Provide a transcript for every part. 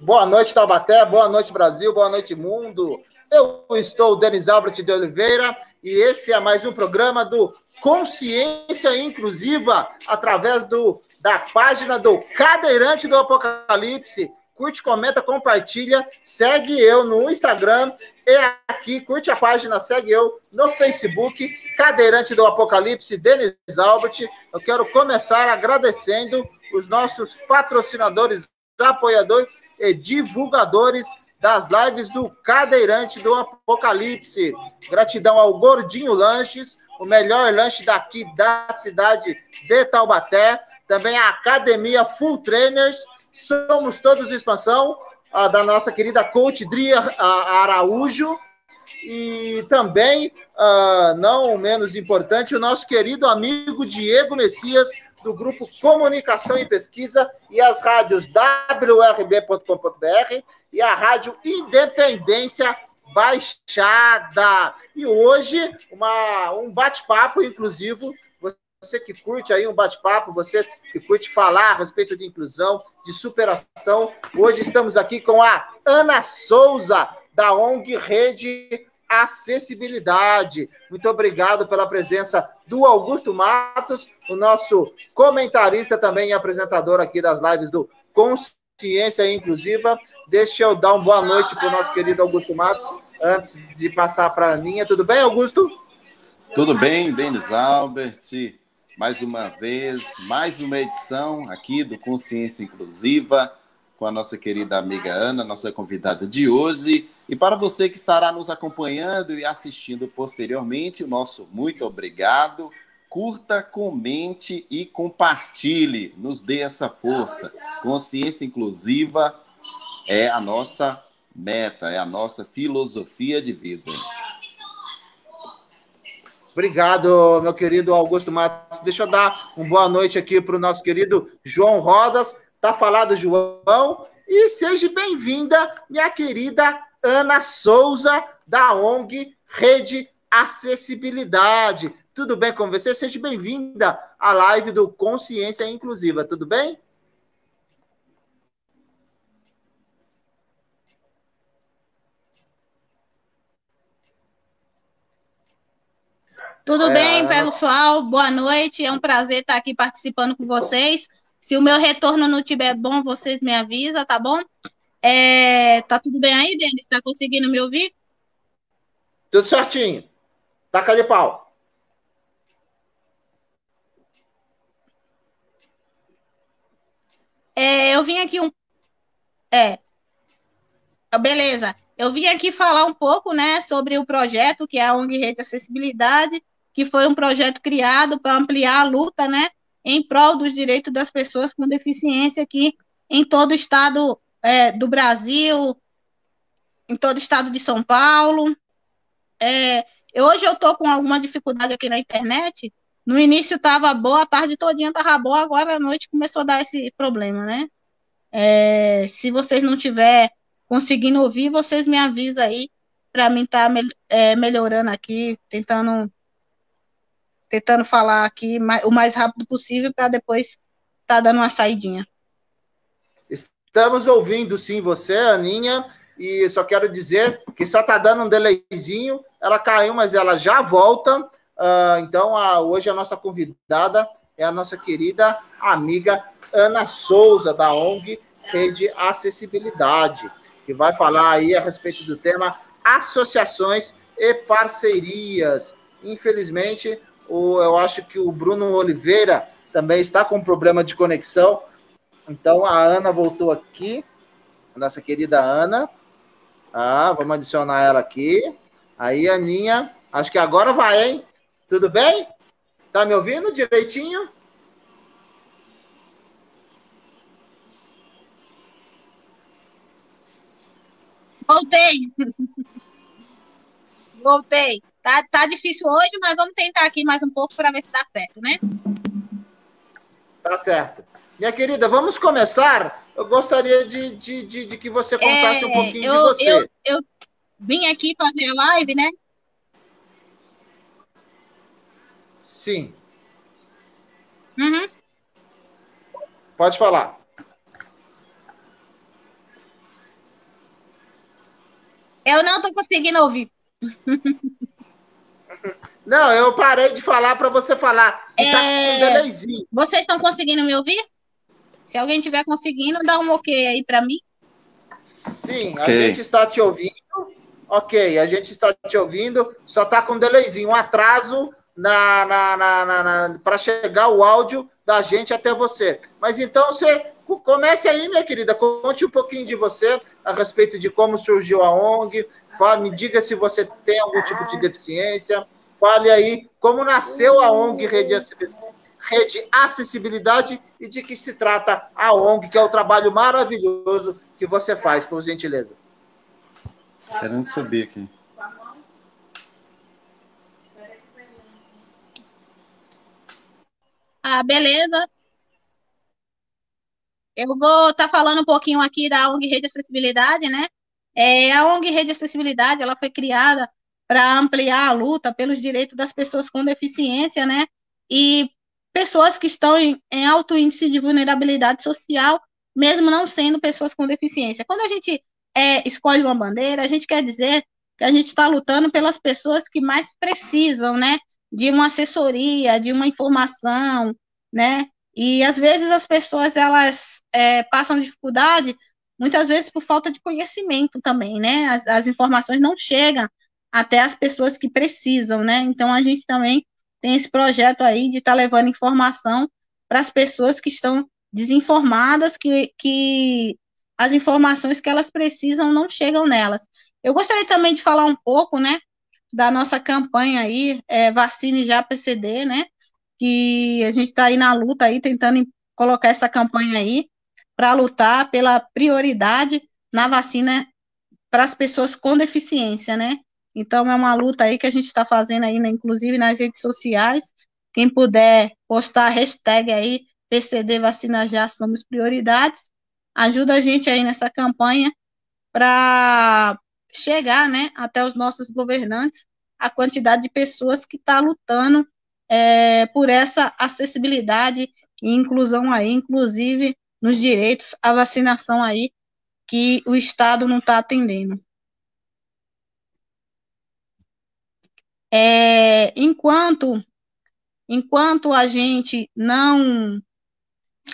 Boa noite, Taubaté. Boa noite, Brasil. Boa noite, mundo. Eu estou Denis Albert de Oliveira e esse é mais um programa do Consciência Inclusiva através do, da página do Cadeirante do Apocalipse. Curte, comenta, compartilha, segue eu no Instagram e aqui, curte a página, segue eu no Facebook, Cadeirante do Apocalipse, Denis Albert. Eu quero começar agradecendo os nossos patrocinadores, apoiadores e divulgadores das lives do Cadeirante do Apocalipse. Gratidão ao Gordinho Lanches, o melhor lanche daqui da cidade de Taubaté. Também a Academia Full Trainers. Somos todos expansão a, da nossa querida coach Dria Araújo. E também, uh, não menos importante, o nosso querido amigo Diego Messias, do grupo Comunicação e Pesquisa e as rádios wrb.com.br e a rádio Independência Baixada. E hoje, uma, um bate-papo inclusivo. Você que curte aí um bate-papo, você que curte falar a respeito de inclusão, de superação. Hoje estamos aqui com a Ana Souza, da ONG Rede acessibilidade. Muito obrigado pela presença do Augusto Matos, o nosso comentarista também e apresentador aqui das lives do Consciência Inclusiva. Deixa eu dar uma boa noite para o nosso querido Augusto Matos, antes de passar para a Aninha. Tudo bem, Augusto? Tudo bem, Denis Albert. Mais uma vez, mais uma edição aqui do Consciência Inclusiva com a nossa querida amiga Ana, nossa convidada de hoje. E para você que estará nos acompanhando e assistindo posteriormente, o nosso muito obrigado. Curta, comente e compartilhe. Nos dê essa força. Consciência inclusiva é a nossa meta, é a nossa filosofia de vida. Obrigado, meu querido Augusto Matos. Deixa eu dar uma boa noite aqui para o nosso querido João Rodas. Tá falado, João? E seja bem-vinda, minha querida Ana Souza, da ONG Rede Acessibilidade. Tudo bem com você? Seja bem-vinda à live do Consciência Inclusiva, tudo bem? Tudo é, bem, pessoal? Boa noite. É um prazer estar aqui participando com vocês. Se o meu retorno não estiver bom, vocês me avisam, tá bom? É, tá tudo bem aí, Denis? Tá conseguindo me ouvir? Tudo certinho. Taca de pau. É, eu vim aqui um. É. Beleza. Eu vim aqui falar um pouco, né, sobre o projeto que é a ONG Rede Acessibilidade, que foi um projeto criado para ampliar a luta, né, em prol dos direitos das pessoas com deficiência aqui em todo o estado é, do Brasil, em todo o estado de São Paulo. É, hoje eu estou com alguma dificuldade aqui na internet. No início estava boa, a tarde todinha estava boa, agora à noite começou a dar esse problema, né? É, se vocês não tiver conseguindo ouvir, vocês me avisam aí para mim estar tá, é, melhorando aqui, tentando tentando falar aqui o mais rápido possível para depois estar tá dando uma saidinha. Estamos ouvindo sim você, Aninha, e só quero dizer que só está dando um delayzinho. Ela caiu, mas ela já volta. Uh, então, a, hoje a nossa convidada é a nossa querida amiga Ana Souza, da ONG Rede Acessibilidade, que vai falar aí a respeito do tema associações e parcerias. Infelizmente, o, eu acho que o Bruno Oliveira também está com problema de conexão. Então a Ana voltou aqui, nossa querida Ana. Ah, vamos adicionar ela aqui. Aí, Aninha, acho que agora vai, hein? Tudo bem? Tá me ouvindo direitinho? Voltei. Voltei. Tá, tá difícil hoje, mas vamos tentar aqui mais um pouco para ver se dá certo, né? Tá certo. Minha querida, vamos começar. Eu gostaria de, de, de, de que você contasse é, um pouquinho eu, de você. Eu, eu vim aqui fazer a live, né? Sim. Uhum. Pode falar. Eu não estou conseguindo ouvir. Não, eu parei de falar para você falar. Tá é... Tá Vocês estão conseguindo me ouvir? Se alguém estiver conseguindo, dá um ok aí para mim. Sim, okay. a gente está te ouvindo. Ok, a gente está te ouvindo. Só está com um delayzinho, um atraso na, na, na, na para chegar o áudio da gente até você. Mas então você comece aí, minha querida, conte um pouquinho de você a respeito de como surgiu a ONG. Fale, me diga se você tem algum tipo de deficiência. Fale aí como nasceu a ONG Rede, Rede Acessibilidade e de que se trata a ONG, que é o trabalho maravilhoso que você faz, por gentileza. Querendo subir aqui. Ah, beleza. Eu vou estar tá falando um pouquinho aqui da ONG Rede Acessibilidade, né? É, a ONG Rede Acessibilidade, ela foi criada para ampliar a luta pelos direitos das pessoas com deficiência, né? E pessoas que estão em, em alto índice de vulnerabilidade social, mesmo não sendo pessoas com deficiência. Quando a gente é, escolhe uma bandeira, a gente quer dizer que a gente está lutando pelas pessoas que mais precisam, né? De uma assessoria, de uma informação, né? E às vezes as pessoas elas é, passam dificuldade, muitas vezes por falta de conhecimento também, né? As, as informações não chegam até as pessoas que precisam, né? Então a gente também tem esse projeto aí de estar tá levando informação para as pessoas que estão desinformadas, que, que as informações que elas precisam não chegam nelas. Eu gostaria também de falar um pouco, né, da nossa campanha aí, é, Vacine Já PCD, né, que a gente está aí na luta aí, tentando colocar essa campanha aí para lutar pela prioridade na vacina para as pessoas com deficiência, né? Então é uma luta aí que a gente está fazendo aí, né, inclusive nas redes sociais. Quem puder postar a hashtag aí, PCD Vacina Já Somos Prioridades, ajuda a gente aí nessa campanha para chegar, né, até os nossos governantes a quantidade de pessoas que está lutando é, por essa acessibilidade e inclusão aí, inclusive nos direitos à vacinação aí, que o Estado não está atendendo. É, enquanto, enquanto a gente não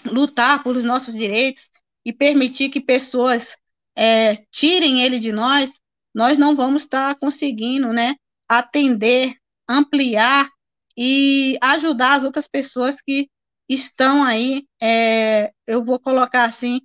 lutar por os nossos direitos e permitir que pessoas é, tirem ele de nós, nós não vamos estar tá conseguindo, né, atender, ampliar e ajudar as outras pessoas que estão aí, é, eu vou colocar assim,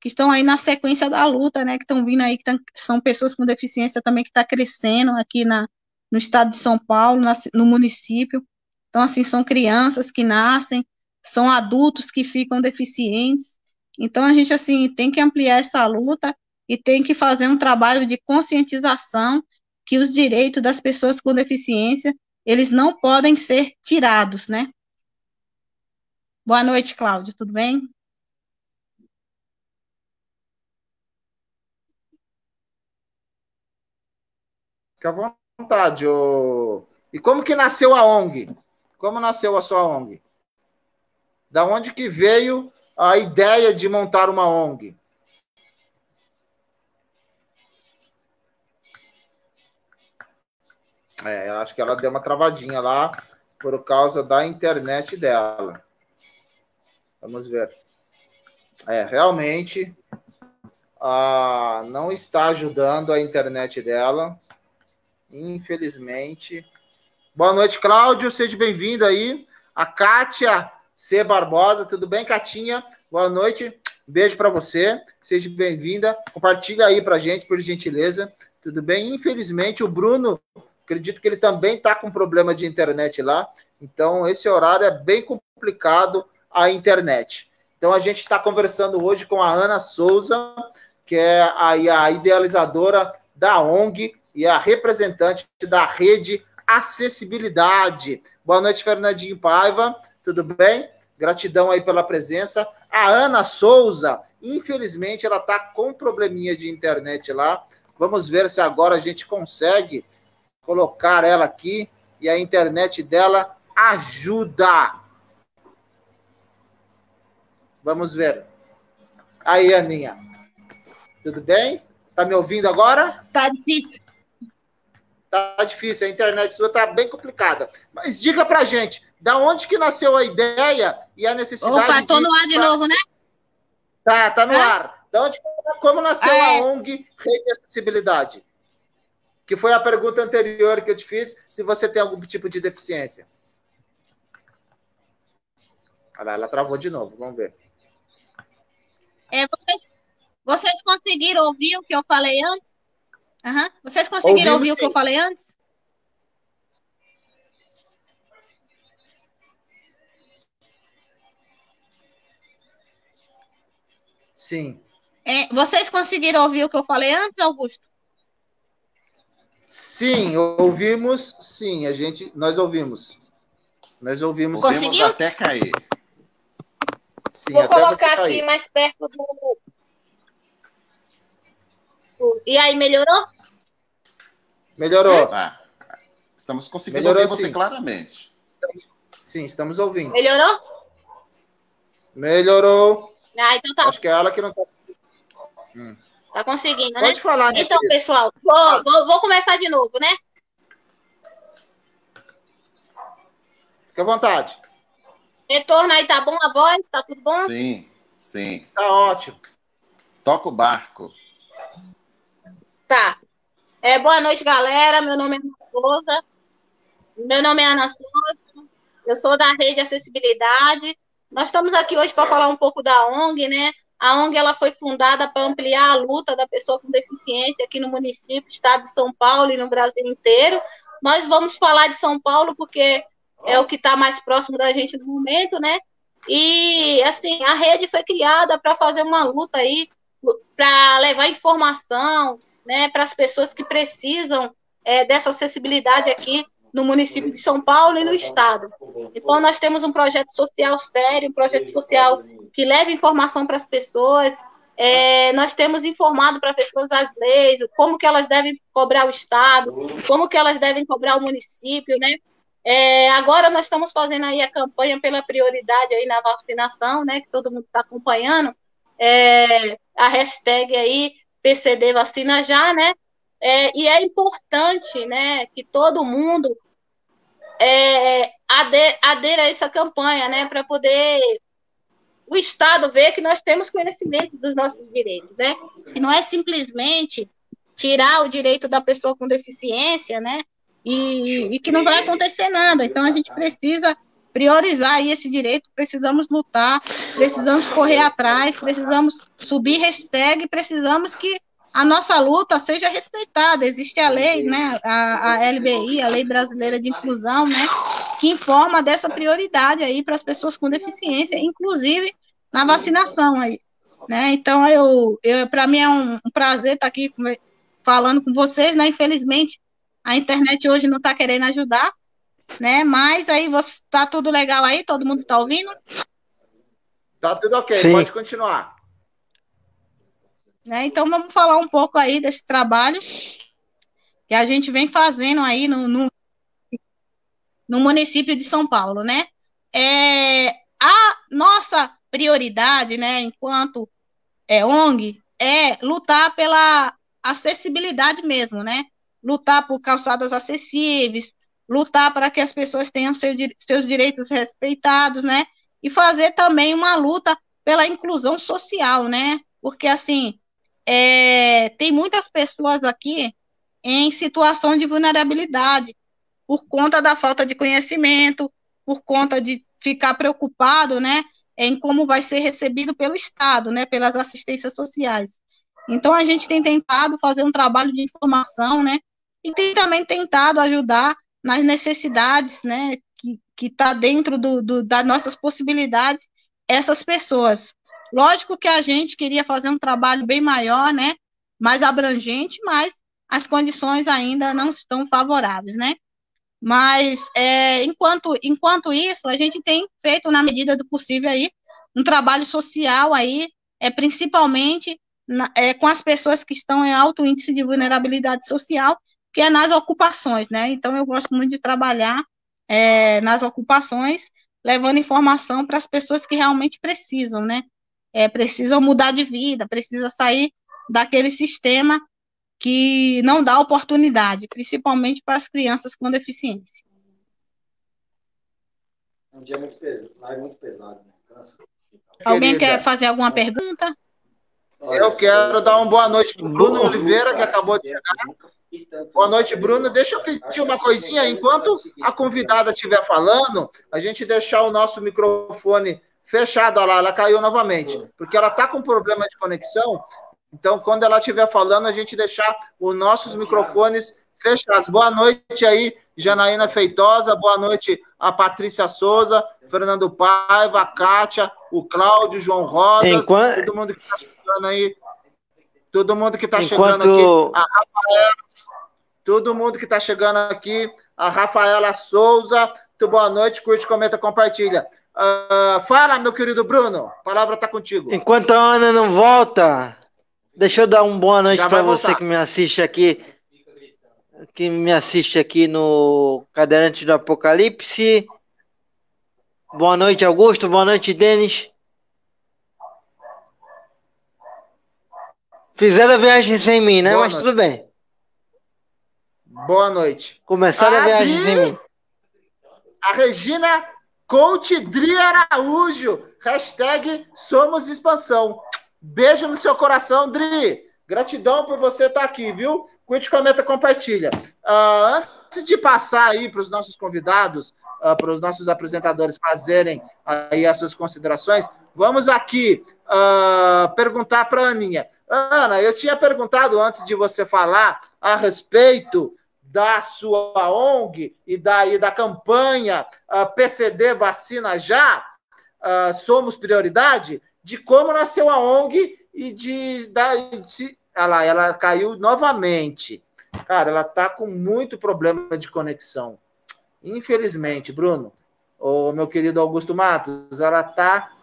que estão aí na sequência da luta, né, que estão vindo aí, que tão, são pessoas com deficiência também que está crescendo aqui na, no estado de São Paulo, na, no município. Então, assim, são crianças que nascem, são adultos que ficam deficientes. Então, a gente, assim, tem que ampliar essa luta e tem que fazer um trabalho de conscientização que os direitos das pessoas com deficiência eles não podem ser tirados, né? Boa noite, Cláudio, tudo bem? Fica à vontade. Ô... E como que nasceu a ONG? Como nasceu a sua ONG? Da onde que veio a ideia de montar uma ONG? É, eu acho que ela deu uma travadinha lá por causa da internet dela. Vamos ver. É, realmente ah, não está ajudando a internet dela. Infelizmente. Boa noite, Cláudio. Seja bem-vindo aí. A Kátia C. Barbosa. Tudo bem, Catinha? Boa noite. Beijo para você. Seja bem-vinda. Compartilha aí para gente, por gentileza. Tudo bem? Infelizmente, o Bruno Acredito que ele também está com problema de internet lá. Então, esse horário é bem complicado a internet. Então, a gente está conversando hoje com a Ana Souza, que é a, a idealizadora da ONG e a representante da rede Acessibilidade. Boa noite, Fernandinho Paiva. Tudo bem? Gratidão aí pela presença. A Ana Souza, infelizmente, ela está com probleminha de internet lá. Vamos ver se agora a gente consegue colocar ela aqui e a internet dela ajuda. Vamos ver. Aí, Aninha. Tudo bem? Tá me ouvindo agora? Tá difícil. Tá difícil, a internet sua tá bem complicada. Mas diga pra gente, da onde que nasceu a ideia e a necessidade Opa, tô no ar de novo, né? Tá, tá no ar. Da onde, como nasceu ah, é. a ONG Rede de Acessibilidade? Que foi a pergunta anterior que eu te fiz, se você tem algum tipo de deficiência. Olha lá, ela travou de novo, vamos ver. É, vocês, vocês conseguiram ouvir o que eu falei antes? Uhum. Vocês conseguiram Ouvimos, ouvir sim. o que eu falei antes? Sim. É, vocês conseguiram ouvir o que eu falei antes, Augusto? Sim, ouvimos, sim, a gente, nós ouvimos. Nós ouvimos. Conseguiu? até cair. Sim, Vou colocar aqui mais perto do. E aí, melhorou? Melhorou. Ah, estamos conseguindo melhorou, ouvir você sim. claramente. Estamos, sim, estamos ouvindo. Melhorou? Melhorou. Ah, então tá. Acho que é ela que não está. Hum. Tá conseguindo, Pode né? Pode falar, né? Então, pessoal, vou, vou, vou começar de novo, né? Fique à vontade. Retorno aí, tá bom a voz? Tá tudo bom? Sim, sim. Tá ótimo. Toca o barco. Tá. É, boa noite, galera. Meu nome é Ana Souza. Meu nome é Ana Souza. Eu sou da Rede Acessibilidade. Nós estamos aqui hoje para falar um pouco da ONG, né? A ONG ela foi fundada para ampliar a luta da pessoa com deficiência aqui no município, estado de São Paulo e no Brasil inteiro. Nós vamos falar de São Paulo porque é o que está mais próximo da gente no momento, né? E assim, a rede foi criada para fazer uma luta aí, para levar informação, né, para as pessoas que precisam é, dessa acessibilidade aqui no município de São Paulo e no estado. Então, nós temos um projeto social sério, um projeto social que leva informação para as pessoas. É, nós temos informado para as pessoas as leis, como que elas devem cobrar o estado, como que elas devem cobrar o município, né? É, agora nós estamos fazendo aí a campanha pela prioridade aí na vacinação, né? Que todo mundo está acompanhando. É, a hashtag aí PCD vacina já, né? É, e é importante, né, que todo mundo é, adera a essa campanha, né, para poder o Estado ver que nós temos conhecimento dos nossos direitos, né? E não é simplesmente tirar o direito da pessoa com deficiência, né? E, e que não vai acontecer nada. Então a gente precisa priorizar esse direito, precisamos lutar, precisamos correr atrás, precisamos subir hashtag, precisamos que a nossa luta seja respeitada. Existe a lei, né, a, a LBI, a Lei Brasileira de Inclusão, né, que informa dessa prioridade aí para as pessoas com deficiência, inclusive na vacinação aí, né? Então eu, eu para mim é um, um prazer estar aqui falando com vocês, né? Infelizmente a internet hoje não está querendo ajudar, né? Mas aí você tá tudo legal aí, todo mundo está ouvindo? Tá tudo ok, Sim. pode continuar. Né? Então, vamos falar um pouco aí desse trabalho que a gente vem fazendo aí no, no, no município de São Paulo, né? É, a nossa prioridade, né, enquanto é, ONG, é lutar pela acessibilidade mesmo, né? Lutar por calçadas acessíveis, lutar para que as pessoas tenham seu, seus direitos respeitados, né? E fazer também uma luta pela inclusão social, né? Porque, assim, é, tem muitas pessoas aqui em situação de vulnerabilidade, por conta da falta de conhecimento, por conta de ficar preocupado, né, em como vai ser recebido pelo Estado, né, pelas assistências sociais. Então, a gente tem tentado fazer um trabalho de informação, né, e tem também tentado ajudar nas necessidades, né, que está dentro do, do, das nossas possibilidades, essas pessoas. Lógico que a gente queria fazer um trabalho bem maior, né? Mais abrangente, mas as condições ainda não estão favoráveis, né? Mas é, enquanto, enquanto isso, a gente tem feito, na medida do possível, aí, um trabalho social aí, é, principalmente na, é, com as pessoas que estão em alto índice de vulnerabilidade social, que é nas ocupações, né? Então, eu gosto muito de trabalhar é, nas ocupações, levando informação para as pessoas que realmente precisam, né? é, precisam mudar de vida, precisa sair daquele sistema que não dá oportunidade, principalmente para as crianças com deficiência. Um dia muito pesado, é muito pesado. Né? Alguém quer fazer alguma pergunta? Eu quero dar uma boa noite para o Bruno Oliveira, que acabou de chegar. Boa noite, Bruno. Deixa eu pedir uma coisinha. Enquanto a convidada estiver falando, a gente deixar o nosso microfone fechado. Olha lá, ela caiu novamente. Porque ela está com problema de conexão. Então, quando ela estiver falando, a gente deixar os nossos microfones fechados. Boa noite aí, Janaína Feitosa. Boa noite a Patrícia Souza, Fernando Paiva, a Kátia, o Cláudio, João Rodas, Enquanto... todo mundo que está chegando aí. Todo mundo que está Enquanto... chegando aqui. A Rafaela, todo mundo que está chegando aqui. A Rafaela Souza. Muito boa noite. Curte, comenta, compartilha. Uh, fala, meu querido Bruno. A palavra está contigo. Enquanto a Ana não volta, deixa eu dar uma boa noite para você que me assiste aqui. Que me assiste aqui no Cadeirante do Apocalipse. Boa noite, Augusto. Boa noite, Denis. Fizeram a viagem sem mim, né? Boa Mas noite. tudo bem. Boa noite. Começaram a, a viagem sem mim. A Regina Coach Dri Araújo. Hashtag Somos Expansão. Beijo no seu coração, Dri. Gratidão por você estar aqui, viu? Curte, comenta, compartilha. Uh, antes de passar aí para os nossos convidados, uh, para os nossos apresentadores fazerem aí as suas considerações, vamos aqui uh, perguntar para a Aninha. Ana, eu tinha perguntado antes de você falar a respeito da sua ONG e da, e da campanha uh, PCD Vacina Já, Somos Prioridade, de como nasceu a ONG e de, da, de, lá, ela caiu novamente. Cara, ela tá com muito problema de conexão. Infelizmente, Bruno, o meu querido Augusto Matos, ela tá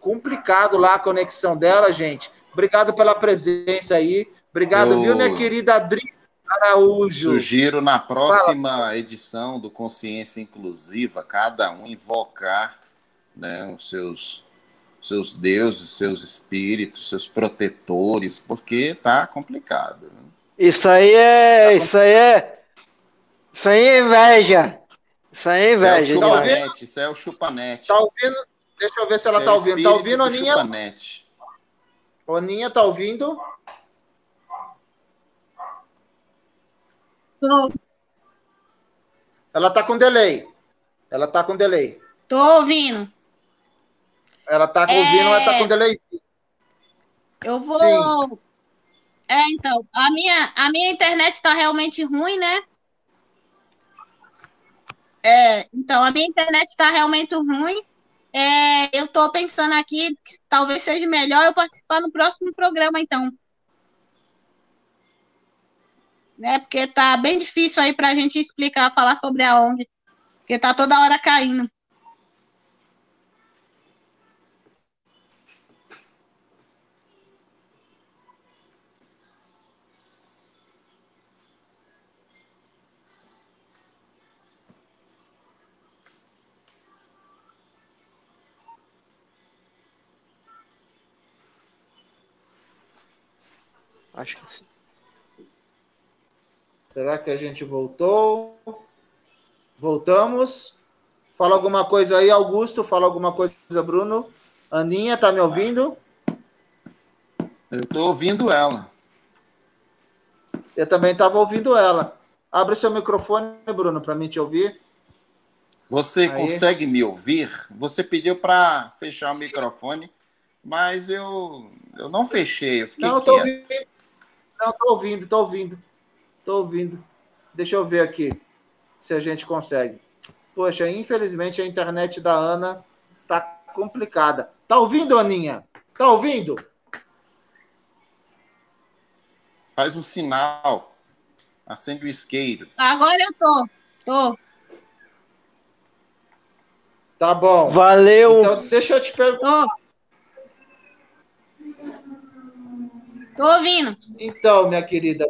complicado lá a conexão dela, gente. Obrigado pela presença aí. Obrigado, Eu... viu, minha querida Adri Araújo. Sugiro na próxima Fala. edição do Consciência Inclusiva, cada um invocar né, os seus seus deuses, seus espíritos, seus protetores, porque tá complicado. Isso aí é, tá isso aí é, isso aí é inveja. Isso aí é inveja. Isso é o chupanete. Isso é o chupanete. Tá ouvindo? Deixa eu ver se ela tá é ouvindo. Tá ouvindo, Aninha? Chupanete. Aninha, tá ouvindo? Tô. Ela tá com delay. Ela tá com delay. Tô ouvindo. Ela tá com é... ouvindo, ela tá com delay. Eu vou. Sim. É, então, a minha, a minha internet está realmente ruim, né? É, então, a minha internet está realmente ruim. É, eu estou pensando aqui que talvez seja melhor eu participar no próximo programa, então. Né, porque tá bem difícil aí para a gente explicar, falar sobre a ONG. Porque tá toda hora caindo. Acho que sim. Será que a gente voltou? Voltamos. Fala alguma coisa aí, Augusto. Fala alguma coisa, Bruno. Aninha, tá me ouvindo? Eu tô ouvindo ela. Eu também estava ouvindo ela. Abre seu microfone, Bruno, para mim te ouvir. Você aí. consegue me ouvir? Você pediu para fechar o microfone, mas eu, eu não fechei. Eu fiquei não, eu tô ouvindo. Não, tô ouvindo, tô ouvindo. Tô ouvindo. Deixa eu ver aqui se a gente consegue. Poxa, infelizmente a internet da Ana tá complicada. Tá ouvindo, Aninha? Tá ouvindo? Faz um sinal. Acende o isqueiro. Agora eu tô. Tô. Tá bom. Valeu. Então, deixa eu te perguntar. Tô. Tô ouvindo. Então, minha querida,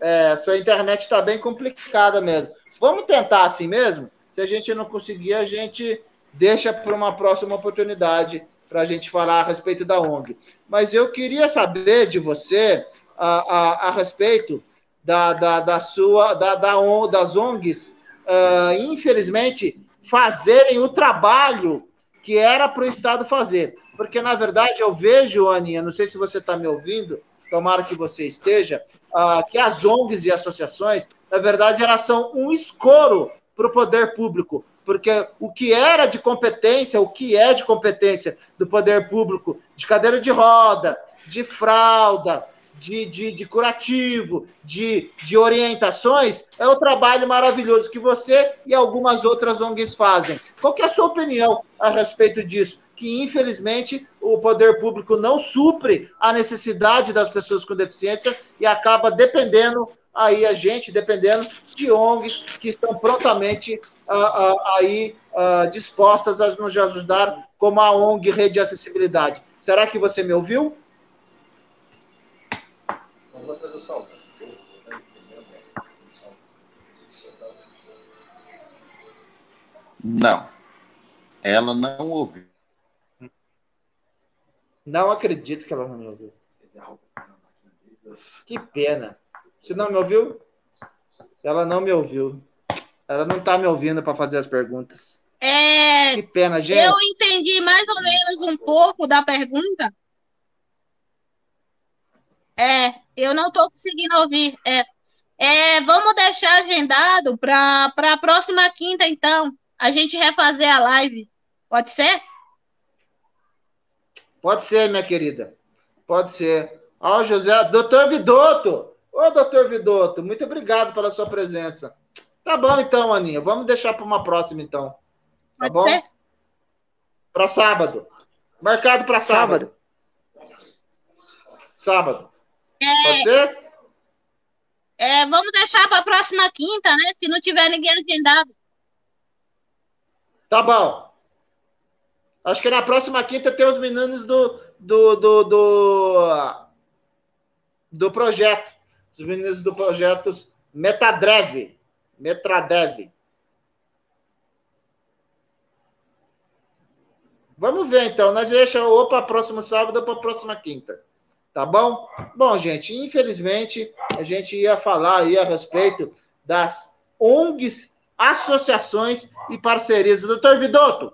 é, sua internet está bem complicada mesmo. Vamos tentar assim mesmo? Se a gente não conseguir, a gente deixa para uma próxima oportunidade para a gente falar a respeito da ONG. Mas eu queria saber de você a, a, a respeito da, da, da sua da, da, das ONGs, uh, infelizmente, fazerem o trabalho que era para o Estado fazer. Porque, na verdade, eu vejo, Aninha, não sei se você está me ouvindo, tomara que você esteja, uh, que as ONGs e associações, na verdade, elas são um escoro para o poder público, porque o que era de competência, o que é de competência do poder público, de cadeira de roda, de fralda, de, de, de curativo, de, de orientações, é o trabalho maravilhoso que você e algumas outras ONGs fazem. Qual é a sua opinião a respeito disso? Que, infelizmente, o poder público não supre a necessidade das pessoas com deficiência e acaba dependendo aí a gente, dependendo de ONGs que estão prontamente uh, uh, aí uh, dispostas a nos ajudar, como a ONG Rede de Acessibilidade. Será que você me ouviu? Não. Ela não ouviu. Não acredito que ela não me ouviu. Que pena. Você não me ouviu? Ela não me ouviu. Ela não está me ouvindo para fazer as perguntas. É. Que pena, gente. Eu entendi mais ou menos um pouco da pergunta. É, eu não estou conseguindo ouvir. É, é, vamos deixar agendado para a próxima quinta, então. A gente refazer a live. Pode ser? Pode ser, minha querida. Pode ser. Ó, oh, José. Doutor Vidotto. Ô, doutor Vidotto, muito obrigado pela sua presença. Tá bom, então, Aninha. Vamos deixar para uma próxima, então. Tá Pode bom? Para sábado. Marcado para sábado. Sábado. sábado. É... Pode ser? É, vamos deixar para a próxima quinta, né? Se não tiver ninguém agendado. Tá bom. Acho que na próxima quinta tem os meninos do, do, do, do, do projeto os meninos do projeto Metadrev. Metradev. Vamos ver então, né? Deixa ou para próximo sábado ou para próxima quinta. Tá bom? Bom, gente, infelizmente a gente ia falar aí a respeito das ONGs, associações e parcerias. Doutor Vidotto,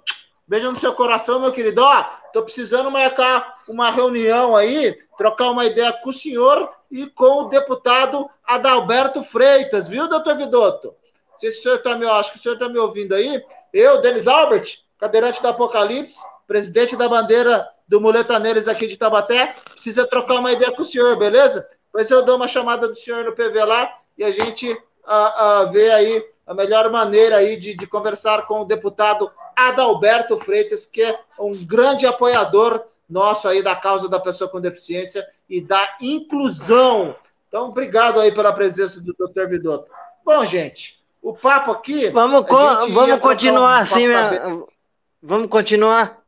beijo no seu coração, meu querido. Ó, tô precisando marcar uma reunião aí, trocar uma ideia com o senhor e com o deputado Adalberto Freitas, viu, doutor Vidotto? Se o senhor está me, acho que o senhor está me ouvindo aí. Eu, Denis Albert, cadeirante do Apocalipse, presidente da bandeira do Muletaneiros aqui de Tabaté, precisa trocar uma ideia com o senhor, beleza? Depois eu dou uma chamada do senhor no PV lá e a gente a, a vê aí a melhor maneira aí de, de conversar com o deputado Adalberto Freitas, que é um grande apoiador nosso aí da causa da pessoa com deficiência e da inclusão. Então, obrigado aí pela presença do Dr. Vidotto. Bom, gente, o papo aqui. Vamos, co vamos continuar um assim, minha... vamos continuar.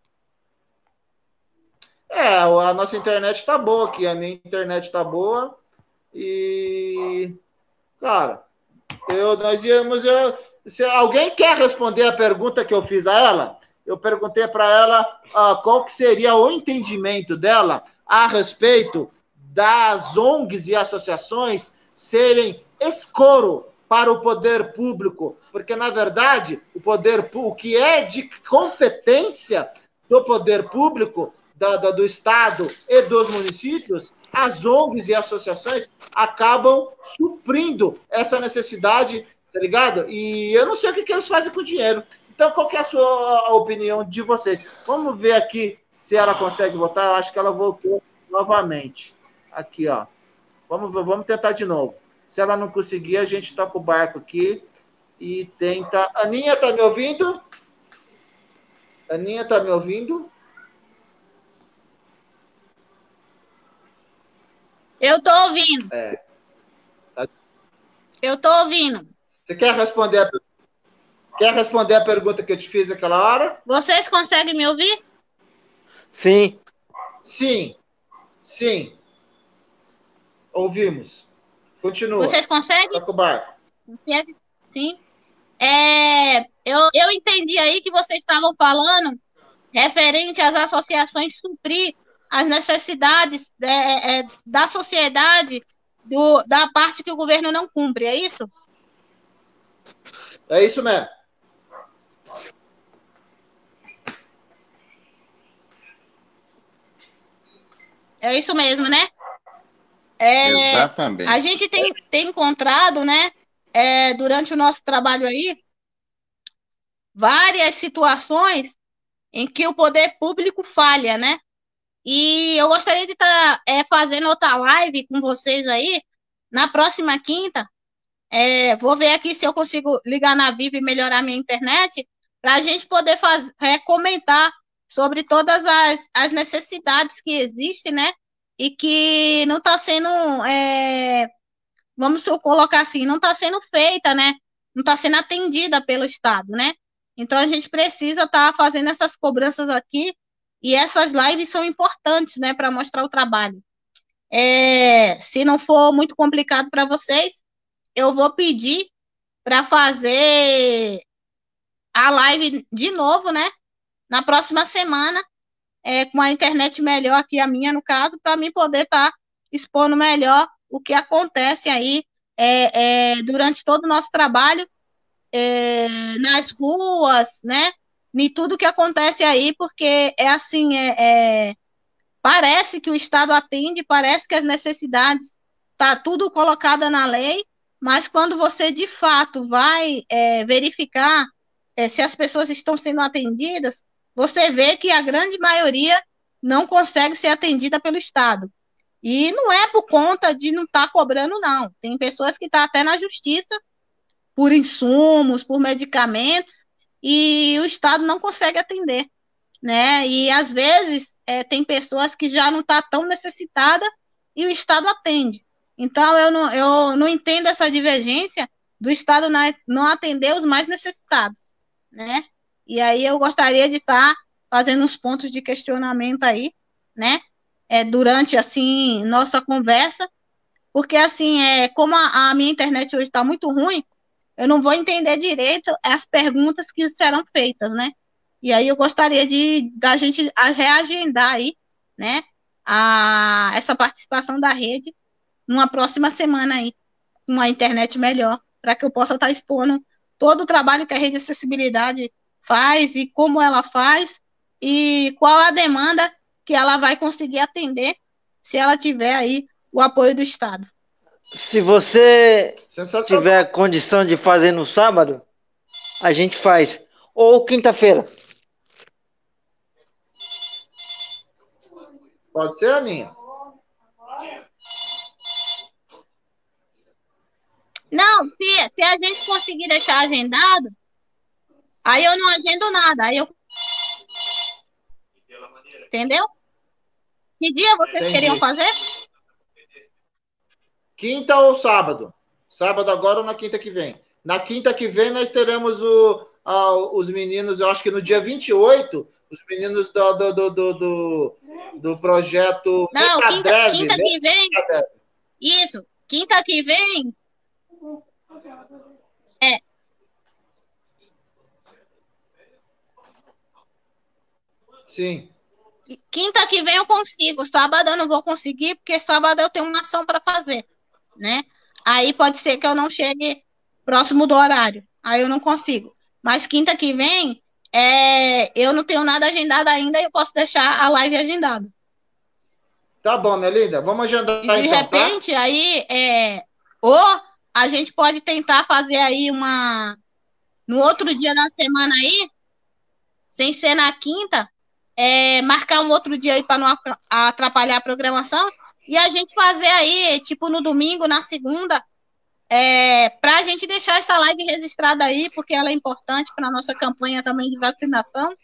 É, a nossa internet está boa aqui, a minha internet está boa. E, cara, eu, nós íamos. Eu, se alguém quer responder a pergunta que eu fiz a ela, eu perguntei para ela uh, qual que seria o entendimento dela a respeito das ONGs e associações serem escoro para o poder público, porque na verdade o poder o que é de competência do poder público da, da, do estado e dos municípios, as ONGs e associações acabam suprindo essa necessidade, tá ligado? E eu não sei o que, que eles fazem com o dinheiro. Então, qual é a sua opinião de vocês? Vamos ver aqui se ela consegue votar. Eu acho que ela voltou novamente. Aqui, ó. Vamos, vamos tentar de novo. Se ela não conseguir, a gente toca o barco aqui e tenta. Aninha, tá me ouvindo? Aninha, tá me ouvindo? Eu tô ouvindo. É. Eu tô ouvindo. Você quer responder a pergunta? Quer responder a pergunta que eu te fiz aquela hora? Vocês conseguem me ouvir? Sim. Sim. Sim. Ouvimos. Continua. Vocês conseguem? Consegue? Sim. É, eu, eu entendi aí que vocês estavam falando referente às associações suprir as necessidades é, é, da sociedade do, da parte que o governo não cumpre, é isso? É isso mesmo. É isso mesmo, né? É, Exatamente. A gente tem, tem encontrado, né, é, durante o nosso trabalho aí, várias situações em que o poder público falha, né? E eu gostaria de estar tá, é, fazendo outra live com vocês aí na próxima quinta. É, vou ver aqui se eu consigo ligar na Vivo e melhorar minha internet para a gente poder faz, é, comentar sobre todas as, as necessidades que existem, né? E que não está sendo, é, vamos colocar assim, não está sendo feita, né? Não está sendo atendida pelo Estado, né? Então a gente precisa estar tá fazendo essas cobranças aqui e essas lives são importantes, né, para mostrar o trabalho. É, se não for muito complicado para vocês, eu vou pedir para fazer a live de novo, né? Na próxima semana, é, com a internet melhor que a minha, no caso, para mim poder estar tá expondo melhor o que acontece aí é, é, durante todo o nosso trabalho é, nas ruas, né? em tudo que acontece aí, porque é assim, é, é, parece que o Estado atende, parece que as necessidades tá tudo colocada na lei, mas quando você de fato vai é, verificar é, se as pessoas estão sendo atendidas, você vê que a grande maioria não consegue ser atendida pelo Estado. E não é por conta de não estar tá cobrando, não. Tem pessoas que estão tá até na justiça por insumos, por medicamentos, e o Estado não consegue atender, né? E às vezes é, tem pessoas que já não estão tá tão necessitadas e o Estado atende. Então eu não, eu não entendo essa divergência do Estado não atender os mais necessitados, né? E aí eu gostaria de estar tá fazendo uns pontos de questionamento aí, né? É, durante assim nossa conversa, porque assim é como a, a minha internet hoje está muito ruim, eu não vou entender direito as perguntas que serão feitas, né? E aí eu gostaria de da gente reagendar aí, né? A, essa participação da rede numa próxima semana aí, com uma internet melhor, para que eu possa estar expondo todo o trabalho que a rede de acessibilidade faz e como ela faz e qual a demanda que ela vai conseguir atender se ela tiver aí o apoio do Estado. Se você tiver condição de fazer no sábado, a gente faz. Ou quinta-feira. Pode ser, Aninha? Não, se, se a gente conseguir deixar agendado, aí eu não agendo nada. Aí eu... Entendeu? Que dia vocês Entendi. queriam fazer? Quinta ou sábado? Sábado agora ou na quinta que vem? Na quinta que vem nós teremos o, a, os meninos, eu acho que no dia 28, os meninos do, do, do, do, do projeto. Não, quinta, quinta que vem. Isso, quinta que vem. É. Sim. Quinta que vem eu consigo, sábado eu não vou conseguir, porque sábado eu tenho uma ação para fazer né? Aí pode ser que eu não chegue próximo do horário. Aí eu não consigo. Mas quinta que vem, é, eu não tenho nada agendado ainda e eu posso deixar a live agendada. Tá bom, minha linda. Vamos agendar e De então, tá? repente, tá? aí, é, ou a gente pode tentar fazer aí uma. No outro dia da semana aí, sem ser na quinta, é, marcar um outro dia aí para não atrapalhar a programação e a gente fazer aí, tipo, no domingo, na segunda, é, para a gente deixar essa live registrada aí, porque ela é importante para a nossa campanha também de vacinação,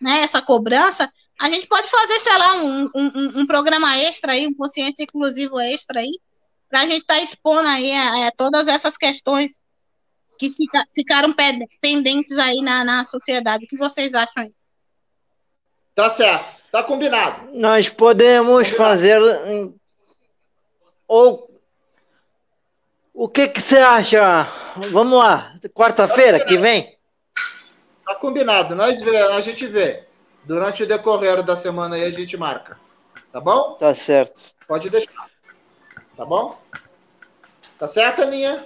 né? Essa cobrança. A gente pode fazer, sei lá, um, um, um programa extra aí, um consciência inclusivo extra aí, para a gente estar tá expondo aí é, é, todas essas questões que fica, ficaram pendentes aí na, na sociedade. O que vocês acham aí? Tá certo, tá combinado. Nós podemos combinado. fazer ou o que que você acha? Vamos lá, quarta-feira que vem? Tá combinado, nós vê, a gente vê. Durante o decorrer da semana aí a gente marca. Tá bom? Tá certo. Pode deixar. Tá bom? Tá certo, Aninha?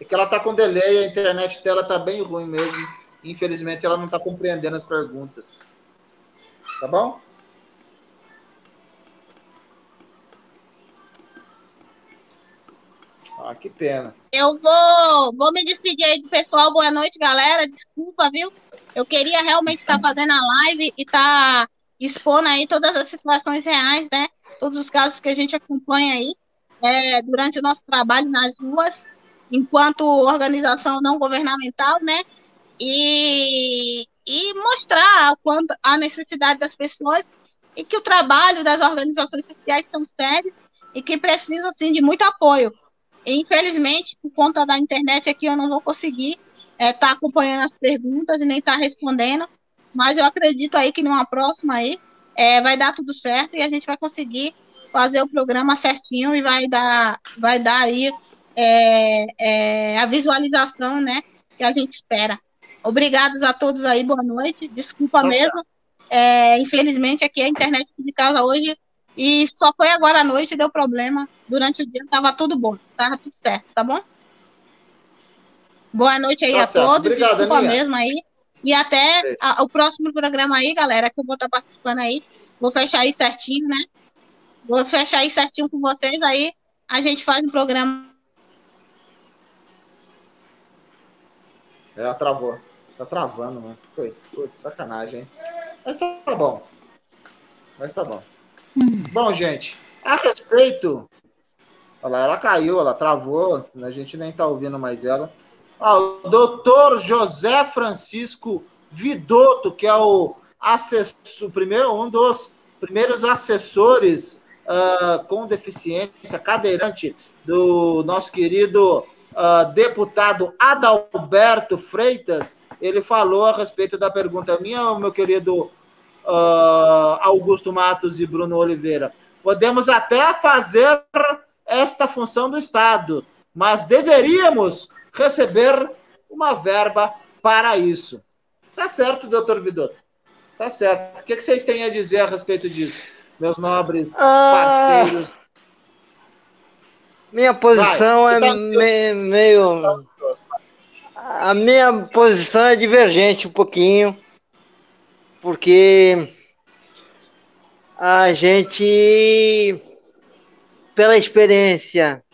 É que ela tá com delay, a internet dela tá bem ruim mesmo. Infelizmente ela não tá compreendendo as perguntas. Tá bom? Ah, que pena. Eu vou, vou me despedir aí do pessoal. Boa noite, galera. Desculpa, viu? Eu queria realmente estar fazendo a live e estar tá expondo aí todas as situações reais, né? Todos os casos que a gente acompanha aí é, durante o nosso trabalho nas ruas, enquanto organização não governamental, né? E, e mostrar quanto a necessidade das pessoas e que o trabalho das organizações sociais são sérios e que precisam, assim, de muito apoio. E, infelizmente, por conta da internet aqui, eu não vou conseguir estar é, tá acompanhando as perguntas e nem estar tá respondendo, mas eu acredito aí que numa próxima aí é, vai dar tudo certo e a gente vai conseguir fazer o programa certinho e vai dar, vai dar aí é, é, a visualização, né, que a gente espera. Obrigados a todos aí, boa noite. Desculpa mesmo. É, infelizmente aqui a internet de casa hoje e só foi agora à noite deu problema. Durante o dia estava tudo bom, estava tudo certo, tá bom? Boa noite aí tá a certo. todos. Obrigado, Desculpa Aninha. mesmo aí. E até a, o próximo programa aí, galera, que eu vou estar tá participando aí. Vou fechar aí certinho, né? Vou fechar aí certinho com vocês aí. A gente faz um programa. É, travou. Tá travando, mano. Foi, sacanagem, hein? Mas tá bom. Mas tá bom. Hum. Bom, gente, a respeito. Olha ela caiu, ela travou. A gente nem tá ouvindo mais ela. Ah, o doutor José Francisco Vidotto, que é o assessor, primeiro, um dos primeiros assessores uh, com deficiência, cadeirante do nosso querido uh, deputado Adalberto Freitas, ele falou a respeito da pergunta minha, meu querido uh, Augusto Matos e Bruno Oliveira. Podemos até fazer esta função do Estado, mas deveríamos receber uma verba para isso. Tá certo, doutor Vidotto? Tá certo. O que, vocês têm a dizer a respeito disso, meus nobres ah, parceiros? Minha posição Vai, é tá... me, meio. A minha posição é divergente um pouquinho, porque a gente, pela experiência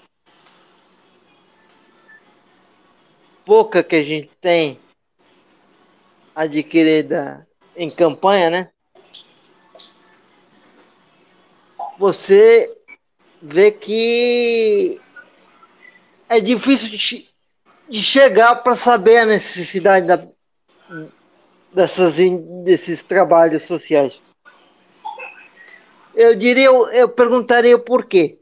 pouca que a gente tem adquirida em campanha, né? Você vê que é difícil de, de chegar para saber a necessidade da, dessas, desses trabalhos sociais. Eu diria, eu, eu perguntaria o porquê.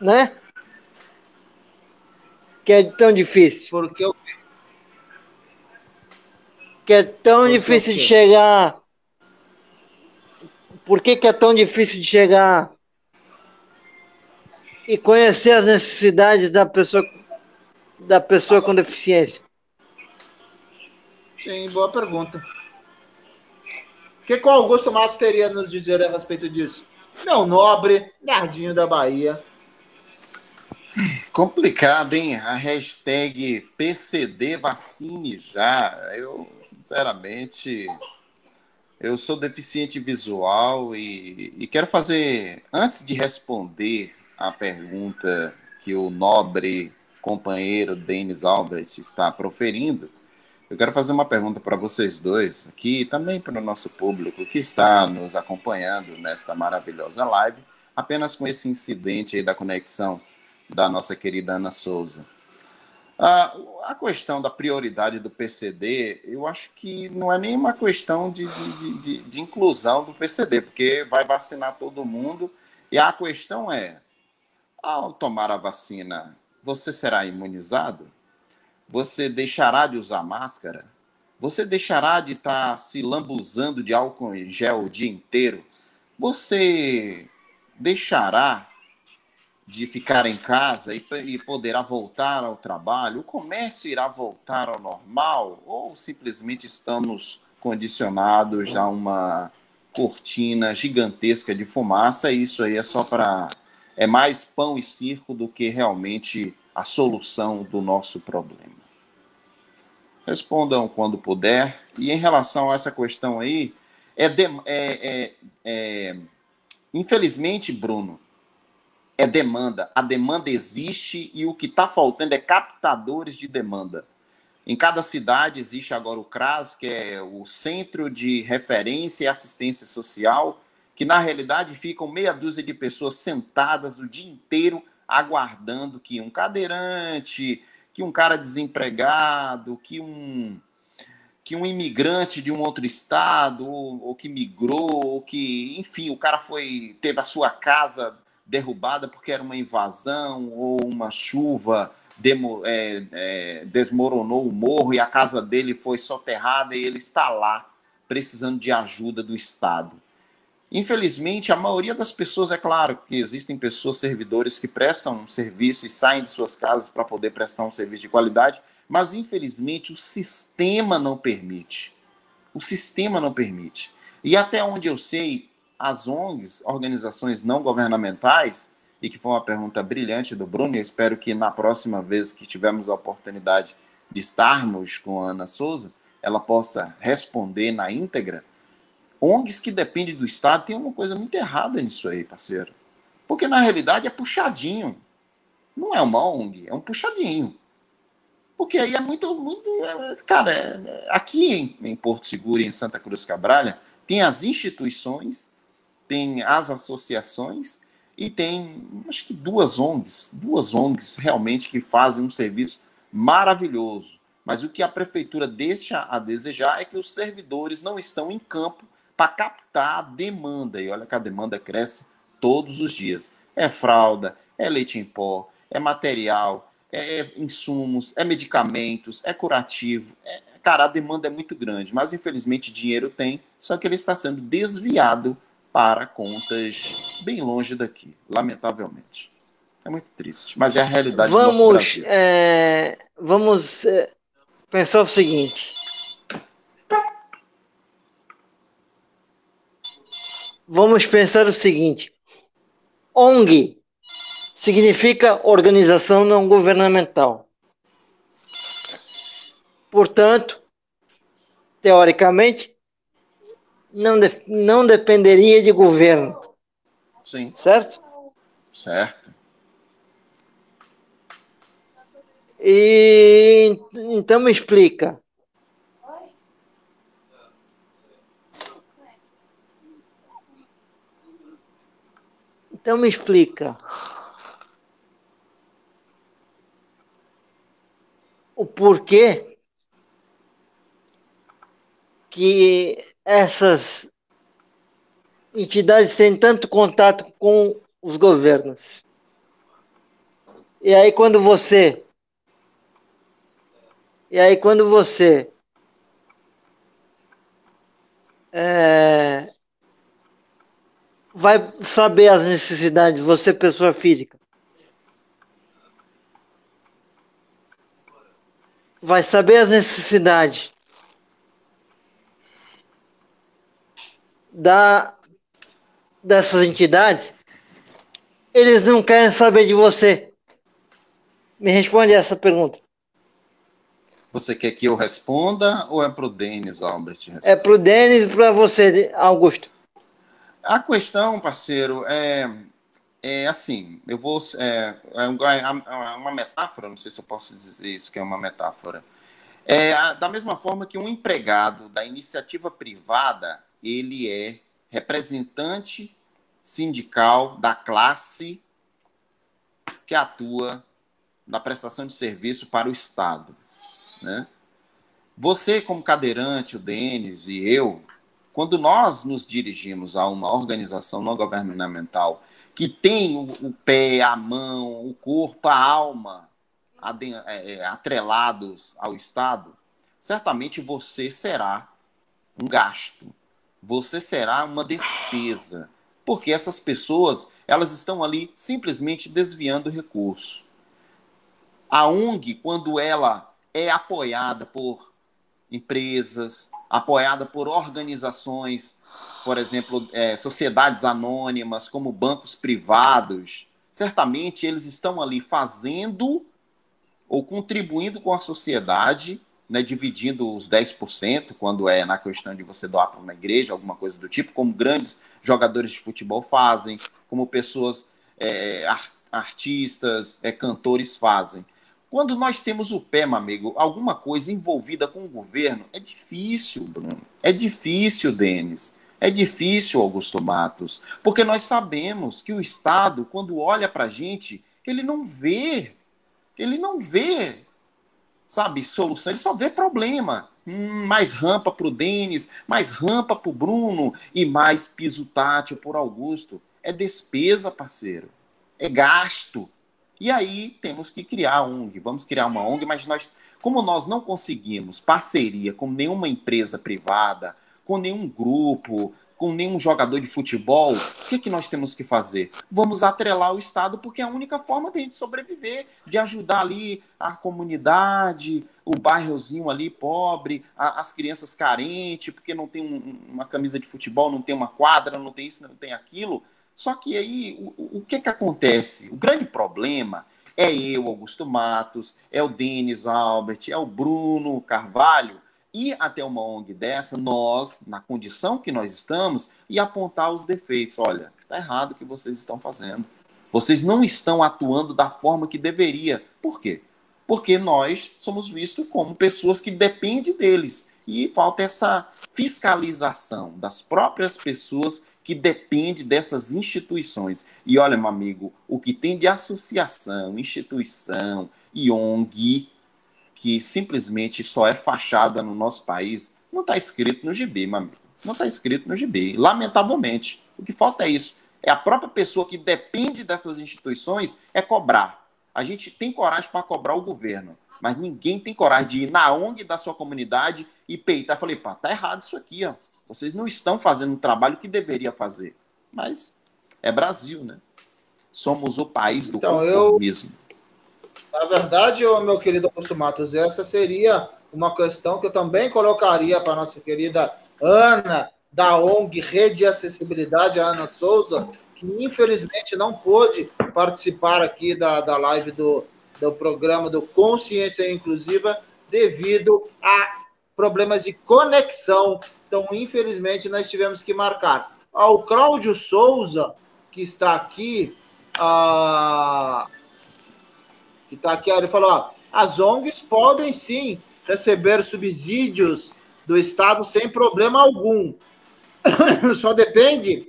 Né? que é tão difícil? Porque eu... Que é tão Porque difícil de chegar. Por que, que é tão difícil de chegar e conhecer as necessidades da pessoa da pessoa com deficiência? Sim, boa pergunta. O que, que o Augusto Matos teria a nos dizer a respeito disso? Não, nobre, nerdinho da Bahia, Complicado, hein? A hashtag PCD vacine já. Eu, sinceramente, eu sou deficiente visual e, e quero fazer, antes de responder a pergunta que o nobre companheiro Denis Albert está proferindo, eu quero fazer uma pergunta para vocês dois aqui e também para o nosso público que está nos acompanhando nesta maravilhosa live, apenas com esse incidente aí da conexão da nossa querida Ana Souza. Ah, a questão da prioridade do PCD, eu acho que não é nenhuma questão de, de, de, de, inclusão do PCD, porque vai vacinar todo mundo. E a questão é: ao tomar a vacina, você será imunizado? Você deixará de usar máscara? Você deixará de estar tá se lambuzando de álcool em gel o dia inteiro? Você deixará de ficar em casa e, e poderá voltar ao trabalho? O comércio irá voltar ao normal? Ou simplesmente estamos condicionado, já uma cortina gigantesca de fumaça, e isso aí é só para. É mais pão e circo do que realmente a solução do nosso problema. Respondam quando puder. E em relação a essa questão aí, é, de, é, é, é infelizmente, Bruno, é demanda. A demanda existe e o que está faltando é captadores de demanda. Em cada cidade existe agora o CRAS, que é o Centro de Referência e Assistência Social, que na realidade ficam meia dúzia de pessoas sentadas o dia inteiro aguardando que um cadeirante, que um cara desempregado, que um que um imigrante de um outro estado, ou, ou que migrou, ou que, enfim, o cara foi teve a sua casa derrubada porque era uma invasão ou uma chuva demo, é, é, desmoronou o morro e a casa dele foi soterrada e ele está lá precisando de ajuda do Estado. Infelizmente, a maioria das pessoas, é claro que existem pessoas, servidores, que prestam um serviço e saem de suas casas para poder prestar um serviço de qualidade, mas infelizmente o sistema não permite. O sistema não permite. E até onde eu sei, as ONGs, organizações não governamentais, e que foi uma pergunta brilhante do Bruno, e eu espero que na próxima vez que tivermos a oportunidade de estarmos com a Ana Souza, ela possa responder na íntegra. ONGs que dependem do Estado tem uma coisa muito errada nisso aí, parceiro. Porque na realidade é puxadinho. Não é uma ONG, é um puxadinho. Porque aí é muito. muito é, cara, é, aqui em, em Porto Seguro e em Santa Cruz Cabralha, tem as instituições, tem as associações e tem, acho que duas ONGs, duas ONGs realmente que fazem um serviço maravilhoso. Mas o que a prefeitura deixa a desejar é que os servidores não estão em campo para captar a demanda. E olha que a demanda cresce todos os dias. É fralda, é leite em pó, é material, é, insumos, é medicamentos, é curativo. É, cara, a demanda é muito grande, mas infelizmente dinheiro tem, só que ele está sendo desviado para contas bem longe daqui, lamentavelmente. É muito triste, mas é a realidade vamos, do nosso. É, vamos é, pensar o seguinte. Vamos pensar o seguinte. ONG significa organização não governamental. Portanto, teoricamente, não, de, não dependeria de governo. Sim. Certo? Certo. E então me explica. Então me explica. O porquê que essas entidades têm tanto contato com os governos. E aí quando você e aí quando você é, vai saber as necessidades, você pessoa física, vai saber as necessidades da, dessas entidades, eles não querem saber de você. Me responde essa pergunta. Você quer que eu responda ou é para o Denis, Albert? Responder? É para o Denis e para você, Augusto. A questão, parceiro, é, é assim, eu vou. É, é, é uma metáfora, não sei se eu posso dizer isso, que é uma metáfora. É, da mesma forma que um empregado da iniciativa privada ele é representante sindical da classe que atua na prestação de serviço para o Estado. Né? Você, como cadeirante, o Denis e eu, quando nós nos dirigimos a uma organização não governamental que tem o, o pé, a mão, o corpo, a alma é, é, atrelados ao Estado, certamente você será um gasto, você será uma despesa, porque essas pessoas elas estão ali simplesmente desviando recurso. A ONG, quando ela é apoiada por empresas, apoiada por organizações, por exemplo, é, sociedades anônimas, como bancos privados. Certamente eles estão ali fazendo ou contribuindo com a sociedade, né, dividindo os 10%, quando é na questão de você doar para uma igreja, alguma coisa do tipo, como grandes jogadores de futebol fazem, como pessoas, é, artistas, é, cantores fazem. Quando nós temos o pé, meu amigo, alguma coisa envolvida com o governo, é difícil, Bruno. É difícil, Denis. É difícil, Augusto Matos. Porque nós sabemos que o Estado, quando olha para a gente, ele não vê. Ele não vê, sabe, solução. Ele só vê problema. Hum, mais rampa para o Denis, mais rampa para o Bruno e mais piso tátil por Augusto. É despesa, parceiro. É gasto. E aí temos que criar a ONG. Vamos criar uma ONG, mas nós, como nós não conseguimos parceria com nenhuma empresa privada, com nenhum grupo, com nenhum jogador de futebol, o que, que nós temos que fazer? Vamos atrelar o Estado, porque é a única forma de a gente sobreviver, de ajudar ali a comunidade, o bairrozinho ali pobre, a, as crianças carentes, porque não tem um, uma camisa de futebol, não tem uma quadra, não tem isso, não tem aquilo. Só que aí, o, o que que acontece? O grande problema é eu, Augusto Matos, é o Denis Albert, é o Bruno Carvalho, ir até uma ONG dessa, nós, na condição que nós estamos, e apontar os defeitos. Olha, está errado o que vocês estão fazendo. Vocês não estão atuando da forma que deveria. Por quê? Porque nós somos vistos como pessoas que dependem deles. E falta essa fiscalização das próprias pessoas que depende dessas instituições. E olha, meu amigo, o que tem de associação, instituição e ONG que simplesmente só é fachada no nosso país, não está escrito no gibi, meu amigo. Não está escrito no gibi. Lamentavelmente. O que falta é isso. É a própria pessoa que depende dessas instituições é cobrar. A gente tem coragem para cobrar o governo, mas ninguém tem coragem de ir na ONG da sua comunidade e peitar. Falei, pá, tá errado isso aqui, ó. Vocês não estão fazendo o trabalho que deveria fazer. Mas é Brasil, né? Somos o país do então, conformismo. Eu, na verdade, meu querido Augusto Matos, essa seria uma questão que eu também colocaria para a nossa querida Ana, da ONG Rede de Acessibilidade, a Ana Souza, que infelizmente não pôde participar aqui da, da live do, do programa do Consciência Inclusiva devido a problemas de conexão. Então, infelizmente, nós tivemos que marcar. Ah, o Cláudio Souza, que está aqui, ah, que está aqui, ele falou: ó, as ONGs podem sim receber subsídios do Estado sem problema algum. Só depende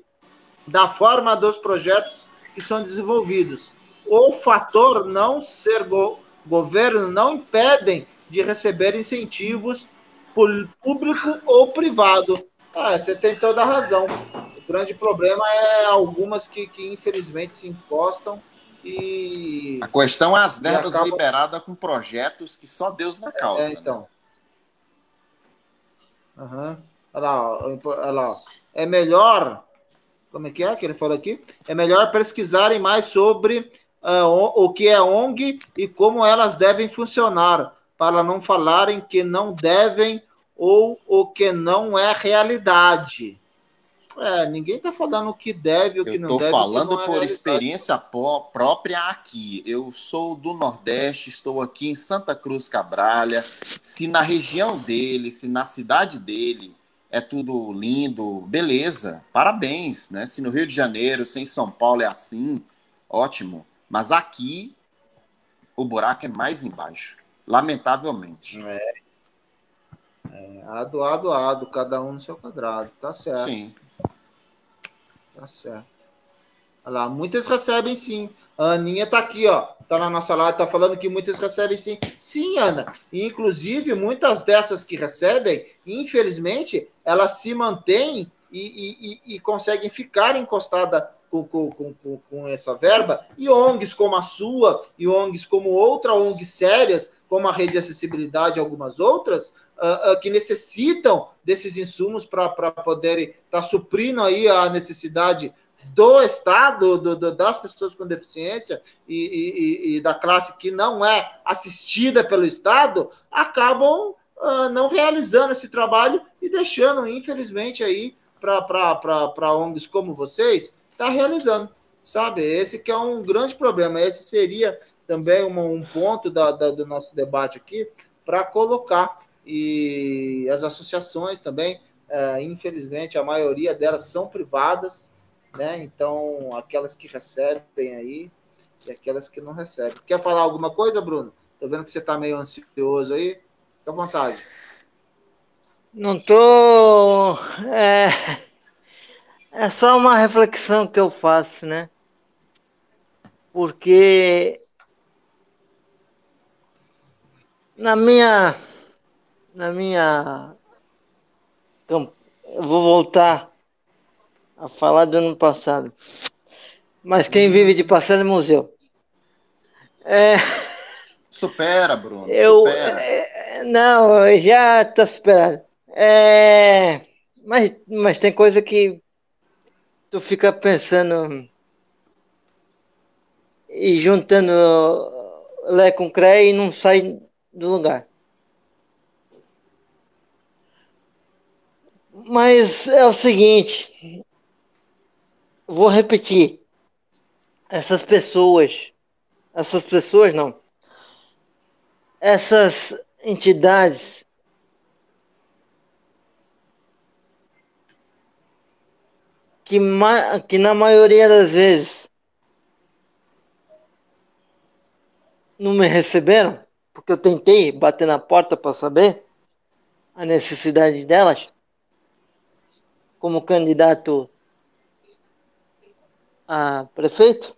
da forma dos projetos que são desenvolvidos. O fator não ser go governo não impedem de receber incentivos público ou privado. Ah, você tem toda a razão. O grande problema é algumas que, que infelizmente se encostam e. A questão é as verbas acaba... liberadas com projetos que só Deus na causa. É, né? então. Né? Uhum. Olha lá, olha lá. É melhor. Como é que é que ele falou aqui? É melhor pesquisarem mais sobre uh, o que é ONG e como elas devem funcionar para não falarem que não devem ou o que não é realidade. É, ninguém está falando o que deve, o que não deve. Estou falando é por experiência própria aqui. Eu sou do Nordeste, estou aqui em Santa Cruz Cabralha. Se na região dele, se na cidade dele é tudo lindo, beleza, parabéns, né? Se no Rio de Janeiro, se em São Paulo é assim, ótimo. Mas aqui o buraco é mais embaixo lamentavelmente. É. é. Ado, ado, ado, cada um no seu quadrado, tá certo. Sim. Tá certo. Olha lá, muitas recebem sim. A Aninha tá aqui, ó. Tá na nossa live, tá falando que muitas recebem sim. Sim, Ana. Inclusive, muitas dessas que recebem, infelizmente, elas se mantêm e, e, e, e conseguem ficar encostadas com, com, com, com, essa verba, e ONGs como a sua, e ONGs como outra ONGs sérias, como a Rede de Acessibilidade e algumas outras, uh, que necessitam desses insumos para poderem estar tá suprindo aí a necessidade do Estado, do, do, das pessoas com deficiência e, e, e, da classe que não é assistida pelo Estado, acabam uh, não realizando esse trabalho e deixando, infelizmente, aí para ONGs como vocês, está realizando, sabe? Esse que é um grande problema. Esse seria também um ponto da, da, do nosso debate aqui para colocar. E as associações também, uh, infelizmente, a maioria delas são privadas, né? Então, aquelas que recebem aí e aquelas que não recebem. Quer falar alguma coisa, Bruno? Tô vendo que você está meio ansioso aí. Fique à vontade. Não tô. É... é só uma reflexão que eu faço, né? Porque na minha na minha eu vou voltar a falar do ano passado. Mas quem vive de passado é museu. É... Supera, Bruno. Eu, supera. É, não, já está superado. É, mas, mas tem coisa que tu fica pensando e juntando Lé com Cré e não sai do lugar. Mas é o seguinte, vou repetir. Essas pessoas, essas pessoas não, essas entidades que, que na maioria das vezes não me receberam, porque eu tentei bater na porta para saber a necessidade delas, como candidato a prefeito.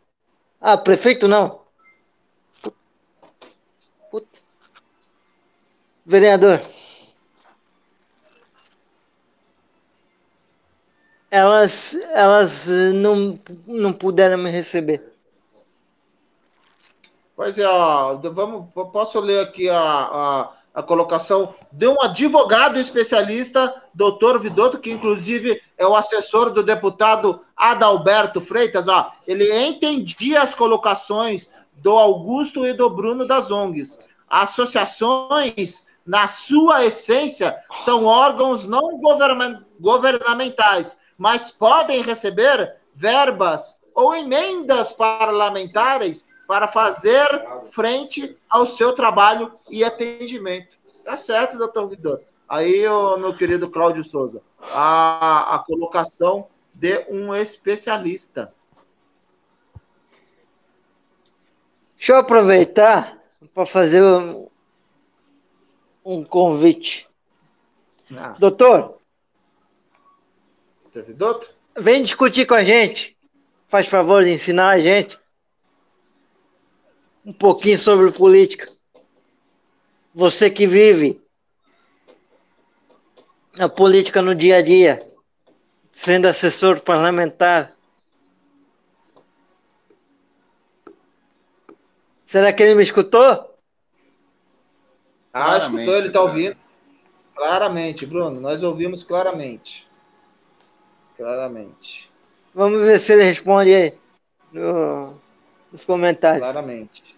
Ah, prefeito não. Puta. Vereador. elas, elas eh, não, não puderam me receber. Pois é, ó, vamos, posso ler aqui a, a, a colocação de um advogado especialista, doutor Vidotto, que inclusive é o assessor do deputado Adalberto Freitas. Ó, ele entendia as colocações do Augusto e do Bruno das ONGs. Associações, na sua essência, são órgãos não governamentais mas podem receber verbas ou emendas parlamentares para fazer frente ao seu trabalho e atendimento. Tá certo, doutor Vidor? Aí, o meu querido Cláudio Souza, a, a colocação de um especialista. Deixa eu aproveitar para fazer um, um convite. Ah. Doutor, Servidor? Vem discutir com a gente. Faz favor de ensinar a gente um pouquinho sobre política. Você que vive a política no dia a dia, sendo assessor parlamentar. Será que ele me escutou? Ah, escutou, ele está ouvindo. Claramente, Bruno, nós ouvimos claramente. Claramente. Vamos ver se ele responde aí no, nos comentários. Claramente.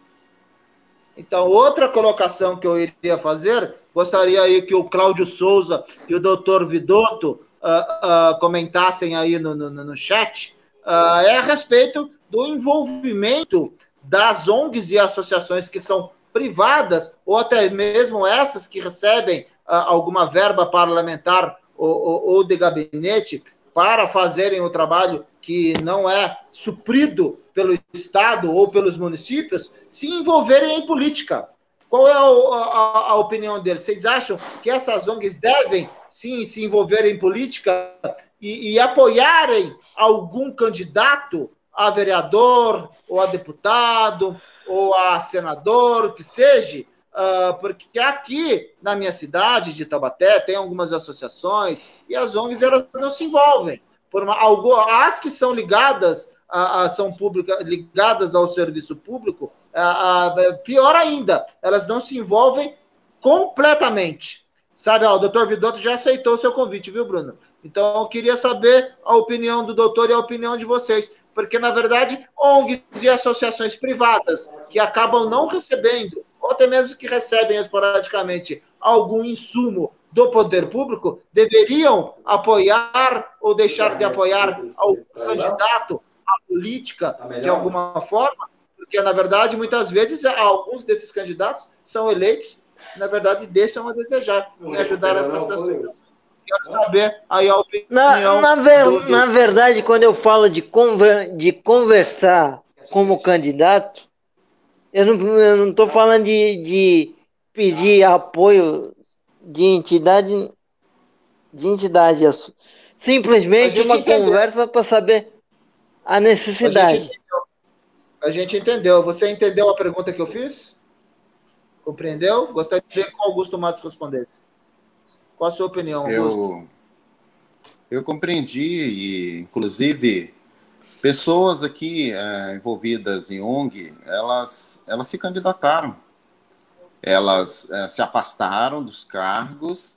Então, outra colocação que eu iria fazer, gostaria aí que o Cláudio Souza e o doutor Vidotto uh, uh, comentassem aí no, no, no chat, uh, é a respeito do envolvimento das ONGs e associações que são privadas, ou até mesmo essas que recebem alguma verba parlamentar ou, ou, ou de gabinete, para fazerem o trabalho que não é suprido pelo Estado ou pelos municípios, se envolverem em política. Qual é a, a, a, opinião deles? Vocês acham que essas ONGs devem, sim, se envolver em política e, e apoiarem algum candidato a vereador, ou a deputado, ou a senador, que seja? Uh, porque aqui na minha cidade de Tabaté tem algumas associações e as ONGs elas não se envolvem. Por uma, as que são ligadas a, a são públicas, ligadas ao serviço público, a, a, pior ainda, elas não se envolvem completamente. Sabe, ó, o doutor Vidotto já aceitou o seu convite, viu, Bruno? Então eu queria saber a opinião do doutor e a opinião de vocês porque na verdade ONGs e associações privadas que acabam não recebendo, ou até mesmo que recebem esporadicamente algum insumo do poder público, deveriam apoiar ou deixar de apoiar ao candidato política de alguma forma, porque, na verdade, muitas vezes, alguns desses candidatos são eleitos, na verdade, deixam a desejar em ajudar essas pessoas. Quero saber aí a opinião. Na, na, ver, do, do... na verdade, quando eu falo de, conver, de conversar como candidato, eu não estou falando de, de pedir apoio de entidade de entidade. Simplesmente uma entendeu. conversa para saber a necessidade. A gente, a gente, entendeu. Você entendeu a pergunta que eu fiz? Compreendeu? Gostaria de ver que o Augusto Matos respondesse. Qual a sua opinião, Augusto? Eu, eu compreendi e, inclusive, pessoas aqui é, envolvidas em ONG, elas, elas se candidataram elas é, se afastaram dos cargos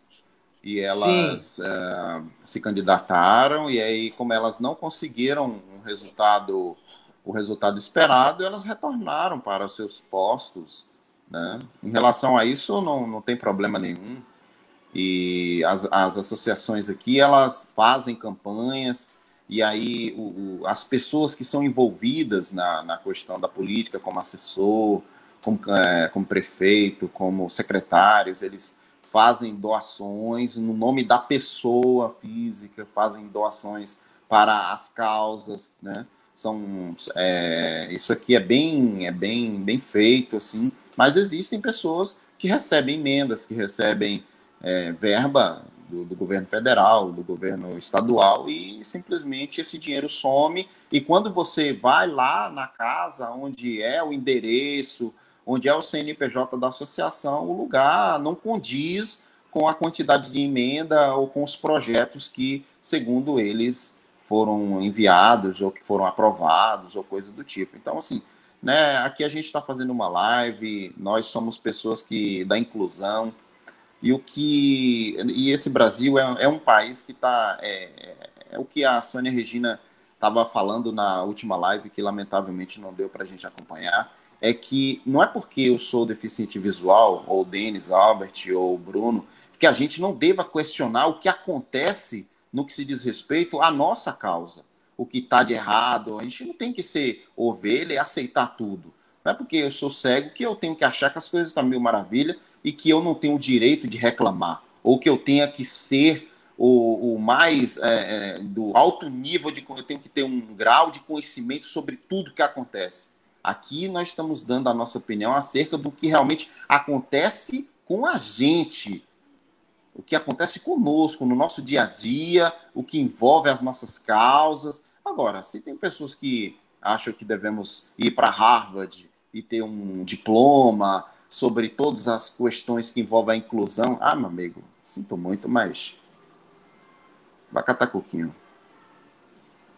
e elas é, se candidataram e aí como elas não conseguiram resultado o resultado esperado elas retornaram para os seus postos né? em relação a isso não, não tem problema nenhum e as, as associações aqui elas fazem campanhas e aí o, o, as pessoas que são envolvidas na, na questão da política como assessor como, é, como prefeito, como secretários, eles fazem doações no nome da pessoa física, fazem doações para as causas, né? São, é, isso aqui é bem, é bem, bem feito, assim, mas existem pessoas que recebem emendas, que recebem é, verba do, do, governo federal, do governo estadual, e simplesmente esse dinheiro some. E quando você vai lá na casa onde é o endereço, onde é o CNPJ da associação, o lugar não condiz com a quantidade de emenda ou com os projetos que, segundo eles, foram enviados ou que foram aprovados ou coisa do tipo. Então, assim, né, aqui a gente está fazendo uma live, nós somos pessoas que da inclusão e o que e esse Brasil é, é um país que está é, é, é, o que a Sônia Regina estava falando na última live que lamentavelmente não deu para a gente acompanhar é que não é porque eu sou deficiente visual, ou Denis, Albert, ou Bruno, que a gente não deva questionar o que acontece no que se diz respeito à nossa causa. O que está de errado. A gente não tem que ser ovelha e aceitar tudo. Não é porque eu sou cego que eu tenho que achar que as coisas estão mil maravilha e que eu não tenho o direito de reclamar. Ou que eu tenha que ser o, o mais é, é, do alto nível de. Eu tenho que ter um grau de conhecimento sobre tudo que acontece. Aqui nós estamos dando a nossa opinião acerca do que realmente acontece com a gente, o que acontece conosco no nosso dia a dia, o que envolve as nossas causas. Agora, se tem pessoas que acham que devemos ir para Harvard e ter um diploma sobre todas as questões que envolvem a inclusão, ah, meu amigo, sinto muito, mas vai catar coquinho.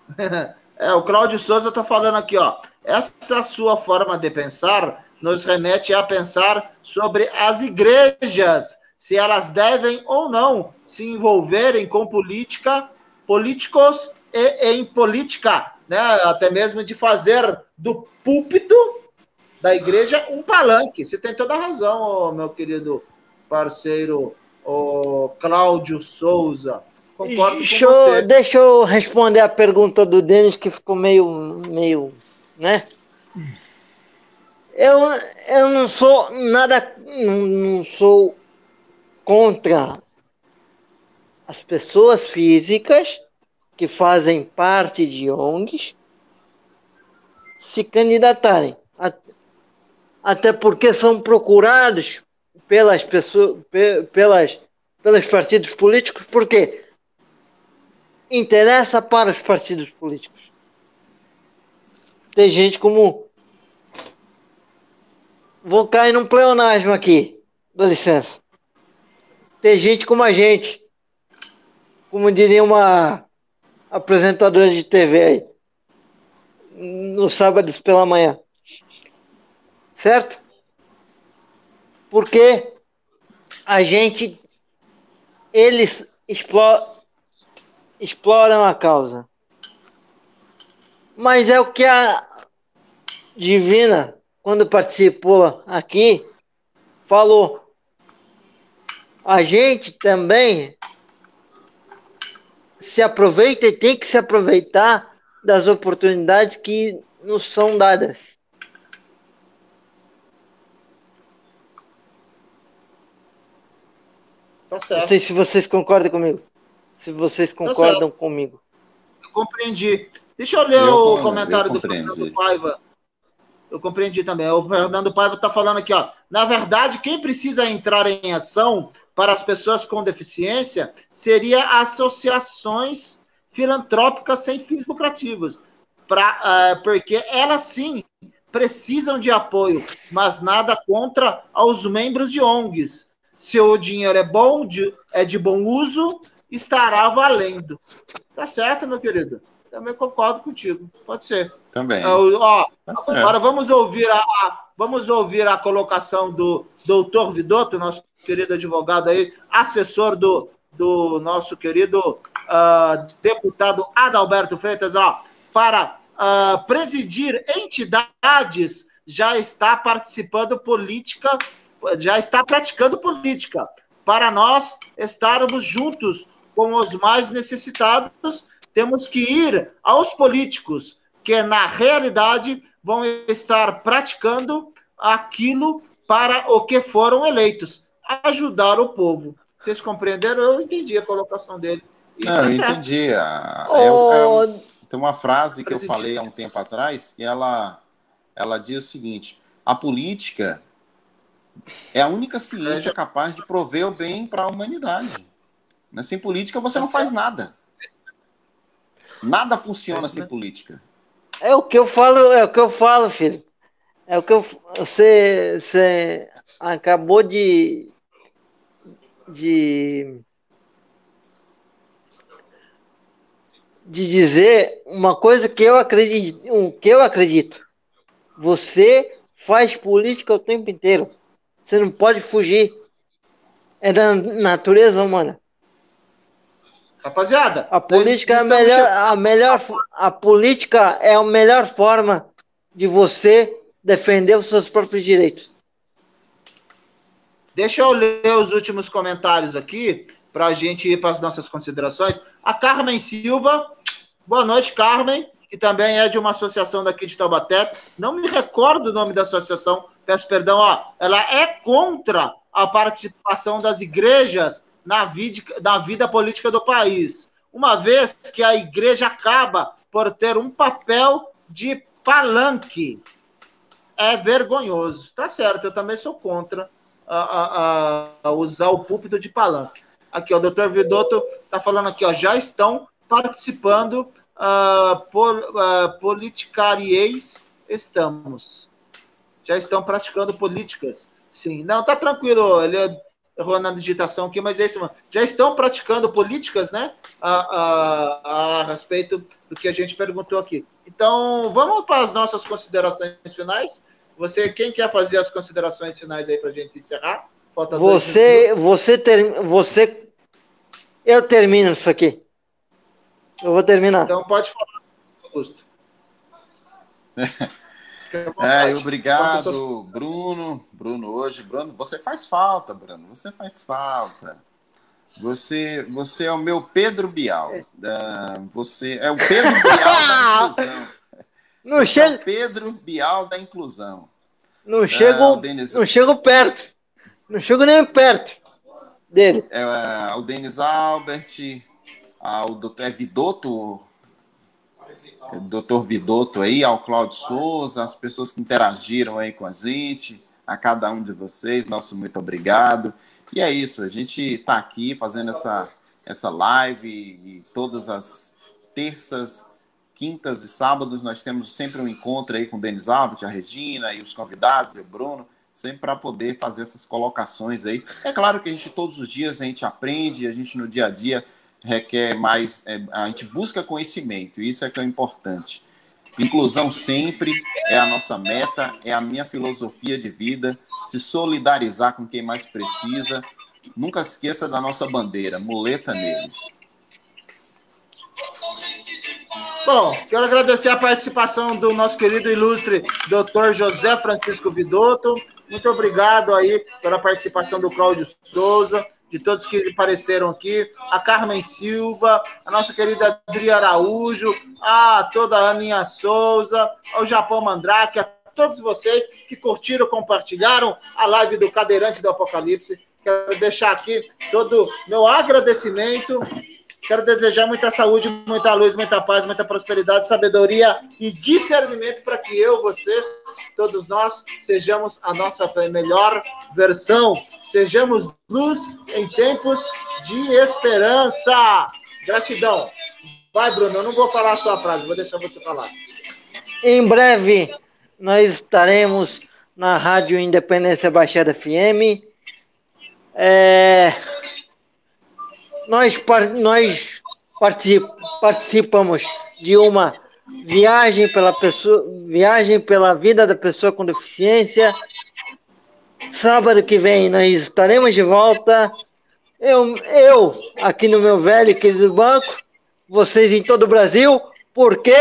É, o Cláudio Souza está falando aqui, ó. Essa sua forma de pensar nos remete a pensar sobre as igrejas, se elas devem ou não se envolverem com política, políticos e, em política, né? Até mesmo de fazer do púlpito da igreja um palanque. Você tem toda a razão, meu querido parceiro, o Cláudio Souza. Concordo deixa, com você. Deixa eu responder a pergunta do Denis, que ficou meio, meio, né? Eu, eu não sou nada, não, não sou contra as pessoas físicas que fazem parte de ONGs se candidatarem. Até porque são procurados pelas pessoas, pelas, pelos partidos políticos, porque interessa para os partidos políticos. Tem gente como. Vou cair num pleonasmo aqui, dá licença. Tem gente como a gente, como diria uma apresentadora de TV aí, no sábado pela manhã. Certo? Porque a gente, eles exploram exploram a causa. Mas é o que a Divina, quando participou aqui, falou. A gente também se aproveita e tem que se aproveitar das oportunidades que nos são dadas. Tá certo. Não sei se vocês concordam comigo. Se vocês tá concordam tá comigo. Eu compreendi. Deixa eu ler eu, o comentário do Fernando Paiva. Eu compreendi também. O Fernando Paiva está falando aqui, ó. Na verdade, quem precisa entrar em ação para as pessoas com deficiência seria associações filantrópicas sem fins lucrativos, pra, uh, porque elas sim precisam de apoio, mas nada contra aos membros de ONGs. Se o dinheiro é bom, de, é de bom uso, estará valendo. Tá certo, meu querido? Também concordo contigo. Pode ser. Também. Uh, ó, tá agora vamos ouvir a, a, vamos ouvir a colocação do doutor Vidotto, nosso querido advogado aí, assessor do, do nosso querido uh, deputado Adalberto Freitas, ó, para uh, presidir entidades, já está participando política, já está praticando política. Para nós estarmos juntos com os mais necessitados, temos que ir aos políticos, que na realidade vão estar praticando aquilo para o que foram eleitos ajudar o povo. Vocês compreenderam? Eu entendi a colocação dele. E Não, tá eu entendi. Oh. É, é, tem uma frase que eu falei há um tempo atrás e ela, ela diz o seguinte: a política é a única ciência capaz de prover o bem para a humanidade. Né? Sem política você não faz nada. Nada funciona sem política. É o que eu falo, é o que eu falo, filho. É o que eu, você, você acabou de, de de dizer uma coisa que eu acredito, que eu acredito. Você faz política o tempo inteiro. Você não pode fugir. É da natureza humana. Rapaziada, a política é a melhor, a melhor, a política é a melhor forma de você defender os seus próprios direitos. Deixa eu ler os últimos comentários aqui para a gente ir para as nossas considerações. A Carmen Silva, boa noite, Carmen, que também é de uma associação daqui de Taubaté. Não me recordo o nome da associação, peço perdão. Ó, ela é contra a participação das igrejas na vida, na vida política do país, uma vez que a igreja acaba por ter um papel de palanque. É vergonhoso. Tá certo, eu também sou contra a, a, a usar o púlpito de palanque. Aqui, ó, o doutor Vidotto está falando aqui, ó, já estão participando uh, por, uh, politicariês estamos. Já estão praticando políticas. Sim. Não, tá tranquilo, ele errou na digitação aqui, mas é isso, mano. Já estão praticando políticas, né? A, a, a respeito do que a gente perguntou aqui. Então, vamos para as nossas considerações finais. Você, quem quer fazer as considerações finais aí para a gente encerrar? Falta você, você, ter, você, eu termino isso aqui. Eu vou terminar. Então pode falar, Augusto. É, obrigado, Bruno. Bruno, hoje, Bruno, você faz falta, Bruno. Você faz falta. Você, você é o meu Pedro Bial. Uh, você é o Pedro Bial da inclusão. Não é chego... Pedro Bial da inclusão. Não chego, Denis... não chego perto. Não chego nem perto dele. É, é o Denis Albert, ao doutor é Vidotto, é, doutor Vidotto aí, ao Cláudio Souza, as pessoas que interagiram aí com a gente, a cada um de vocês, nosso muito obrigado. E é isso, a gente está aqui fazendo essa, essa live e todas as terças quintas e sábados nós temos sempre um encontro aí com o Denis Albert, a Regina e os convidados, e o Bruno, sempre para poder fazer essas colocações aí. É claro que a gente todos os dias a gente aprende, a gente no dia a dia requer mais, é, a gente busca conhecimento, e isso é que é importante. Inclusão sempre é a nossa meta, é a minha filosofia de vida, se solidarizar com quem mais precisa. Nunca esqueça da nossa bandeira, muleta neles. Bom, quero agradecer a participação do nosso querido ilustre doutor José Francisco Vidotto. Muito obrigado aí pela participação do Cláudio Souza, de todos que apareceram aqui, a Carmen Silva, a nossa querida Adri Araújo, a toda a Aninha Souza, ao Japão Mandrake, a todos vocês que curtiram, compartilharam a live do Cadeirante do Apocalipse. Quero deixar aqui todo meu agradecimento Quero desejar muita saúde, muita luz, muita paz, muita prosperidade, sabedoria e discernimento para que eu, você, todos nós, sejamos a nossa melhor versão. Sejamos luz em tempos de esperança. Gratidão. Vai, Bruno, eu não vou falar a sua frase, vou deixar você falar. Em breve, nós estaremos na Rádio Independência Baixada FM. É nós, nós participamos de uma viagem pela pessoa, viagem pela vida da pessoa com deficiência. Sábado que vem nós estaremos de volta. Eu, eu aqui no meu velho querido banco, vocês em todo o Brasil, porque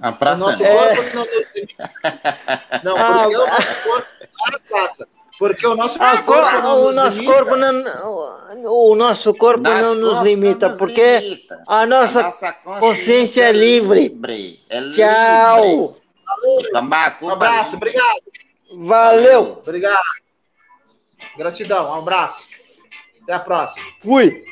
a praça é... não, não, porque ah, é a praça. Porque o nosso ah, corpo, não o nosso limita. corpo não, o nosso corpo não nos limita, nos porque limita. a nossa, a nossa consciência, consciência, é livre. livre. É Tchau. Livre. Um abraço, obrigado. Valeu. Obrigado. Gratidão, um abraço. Até a próxima. Fui.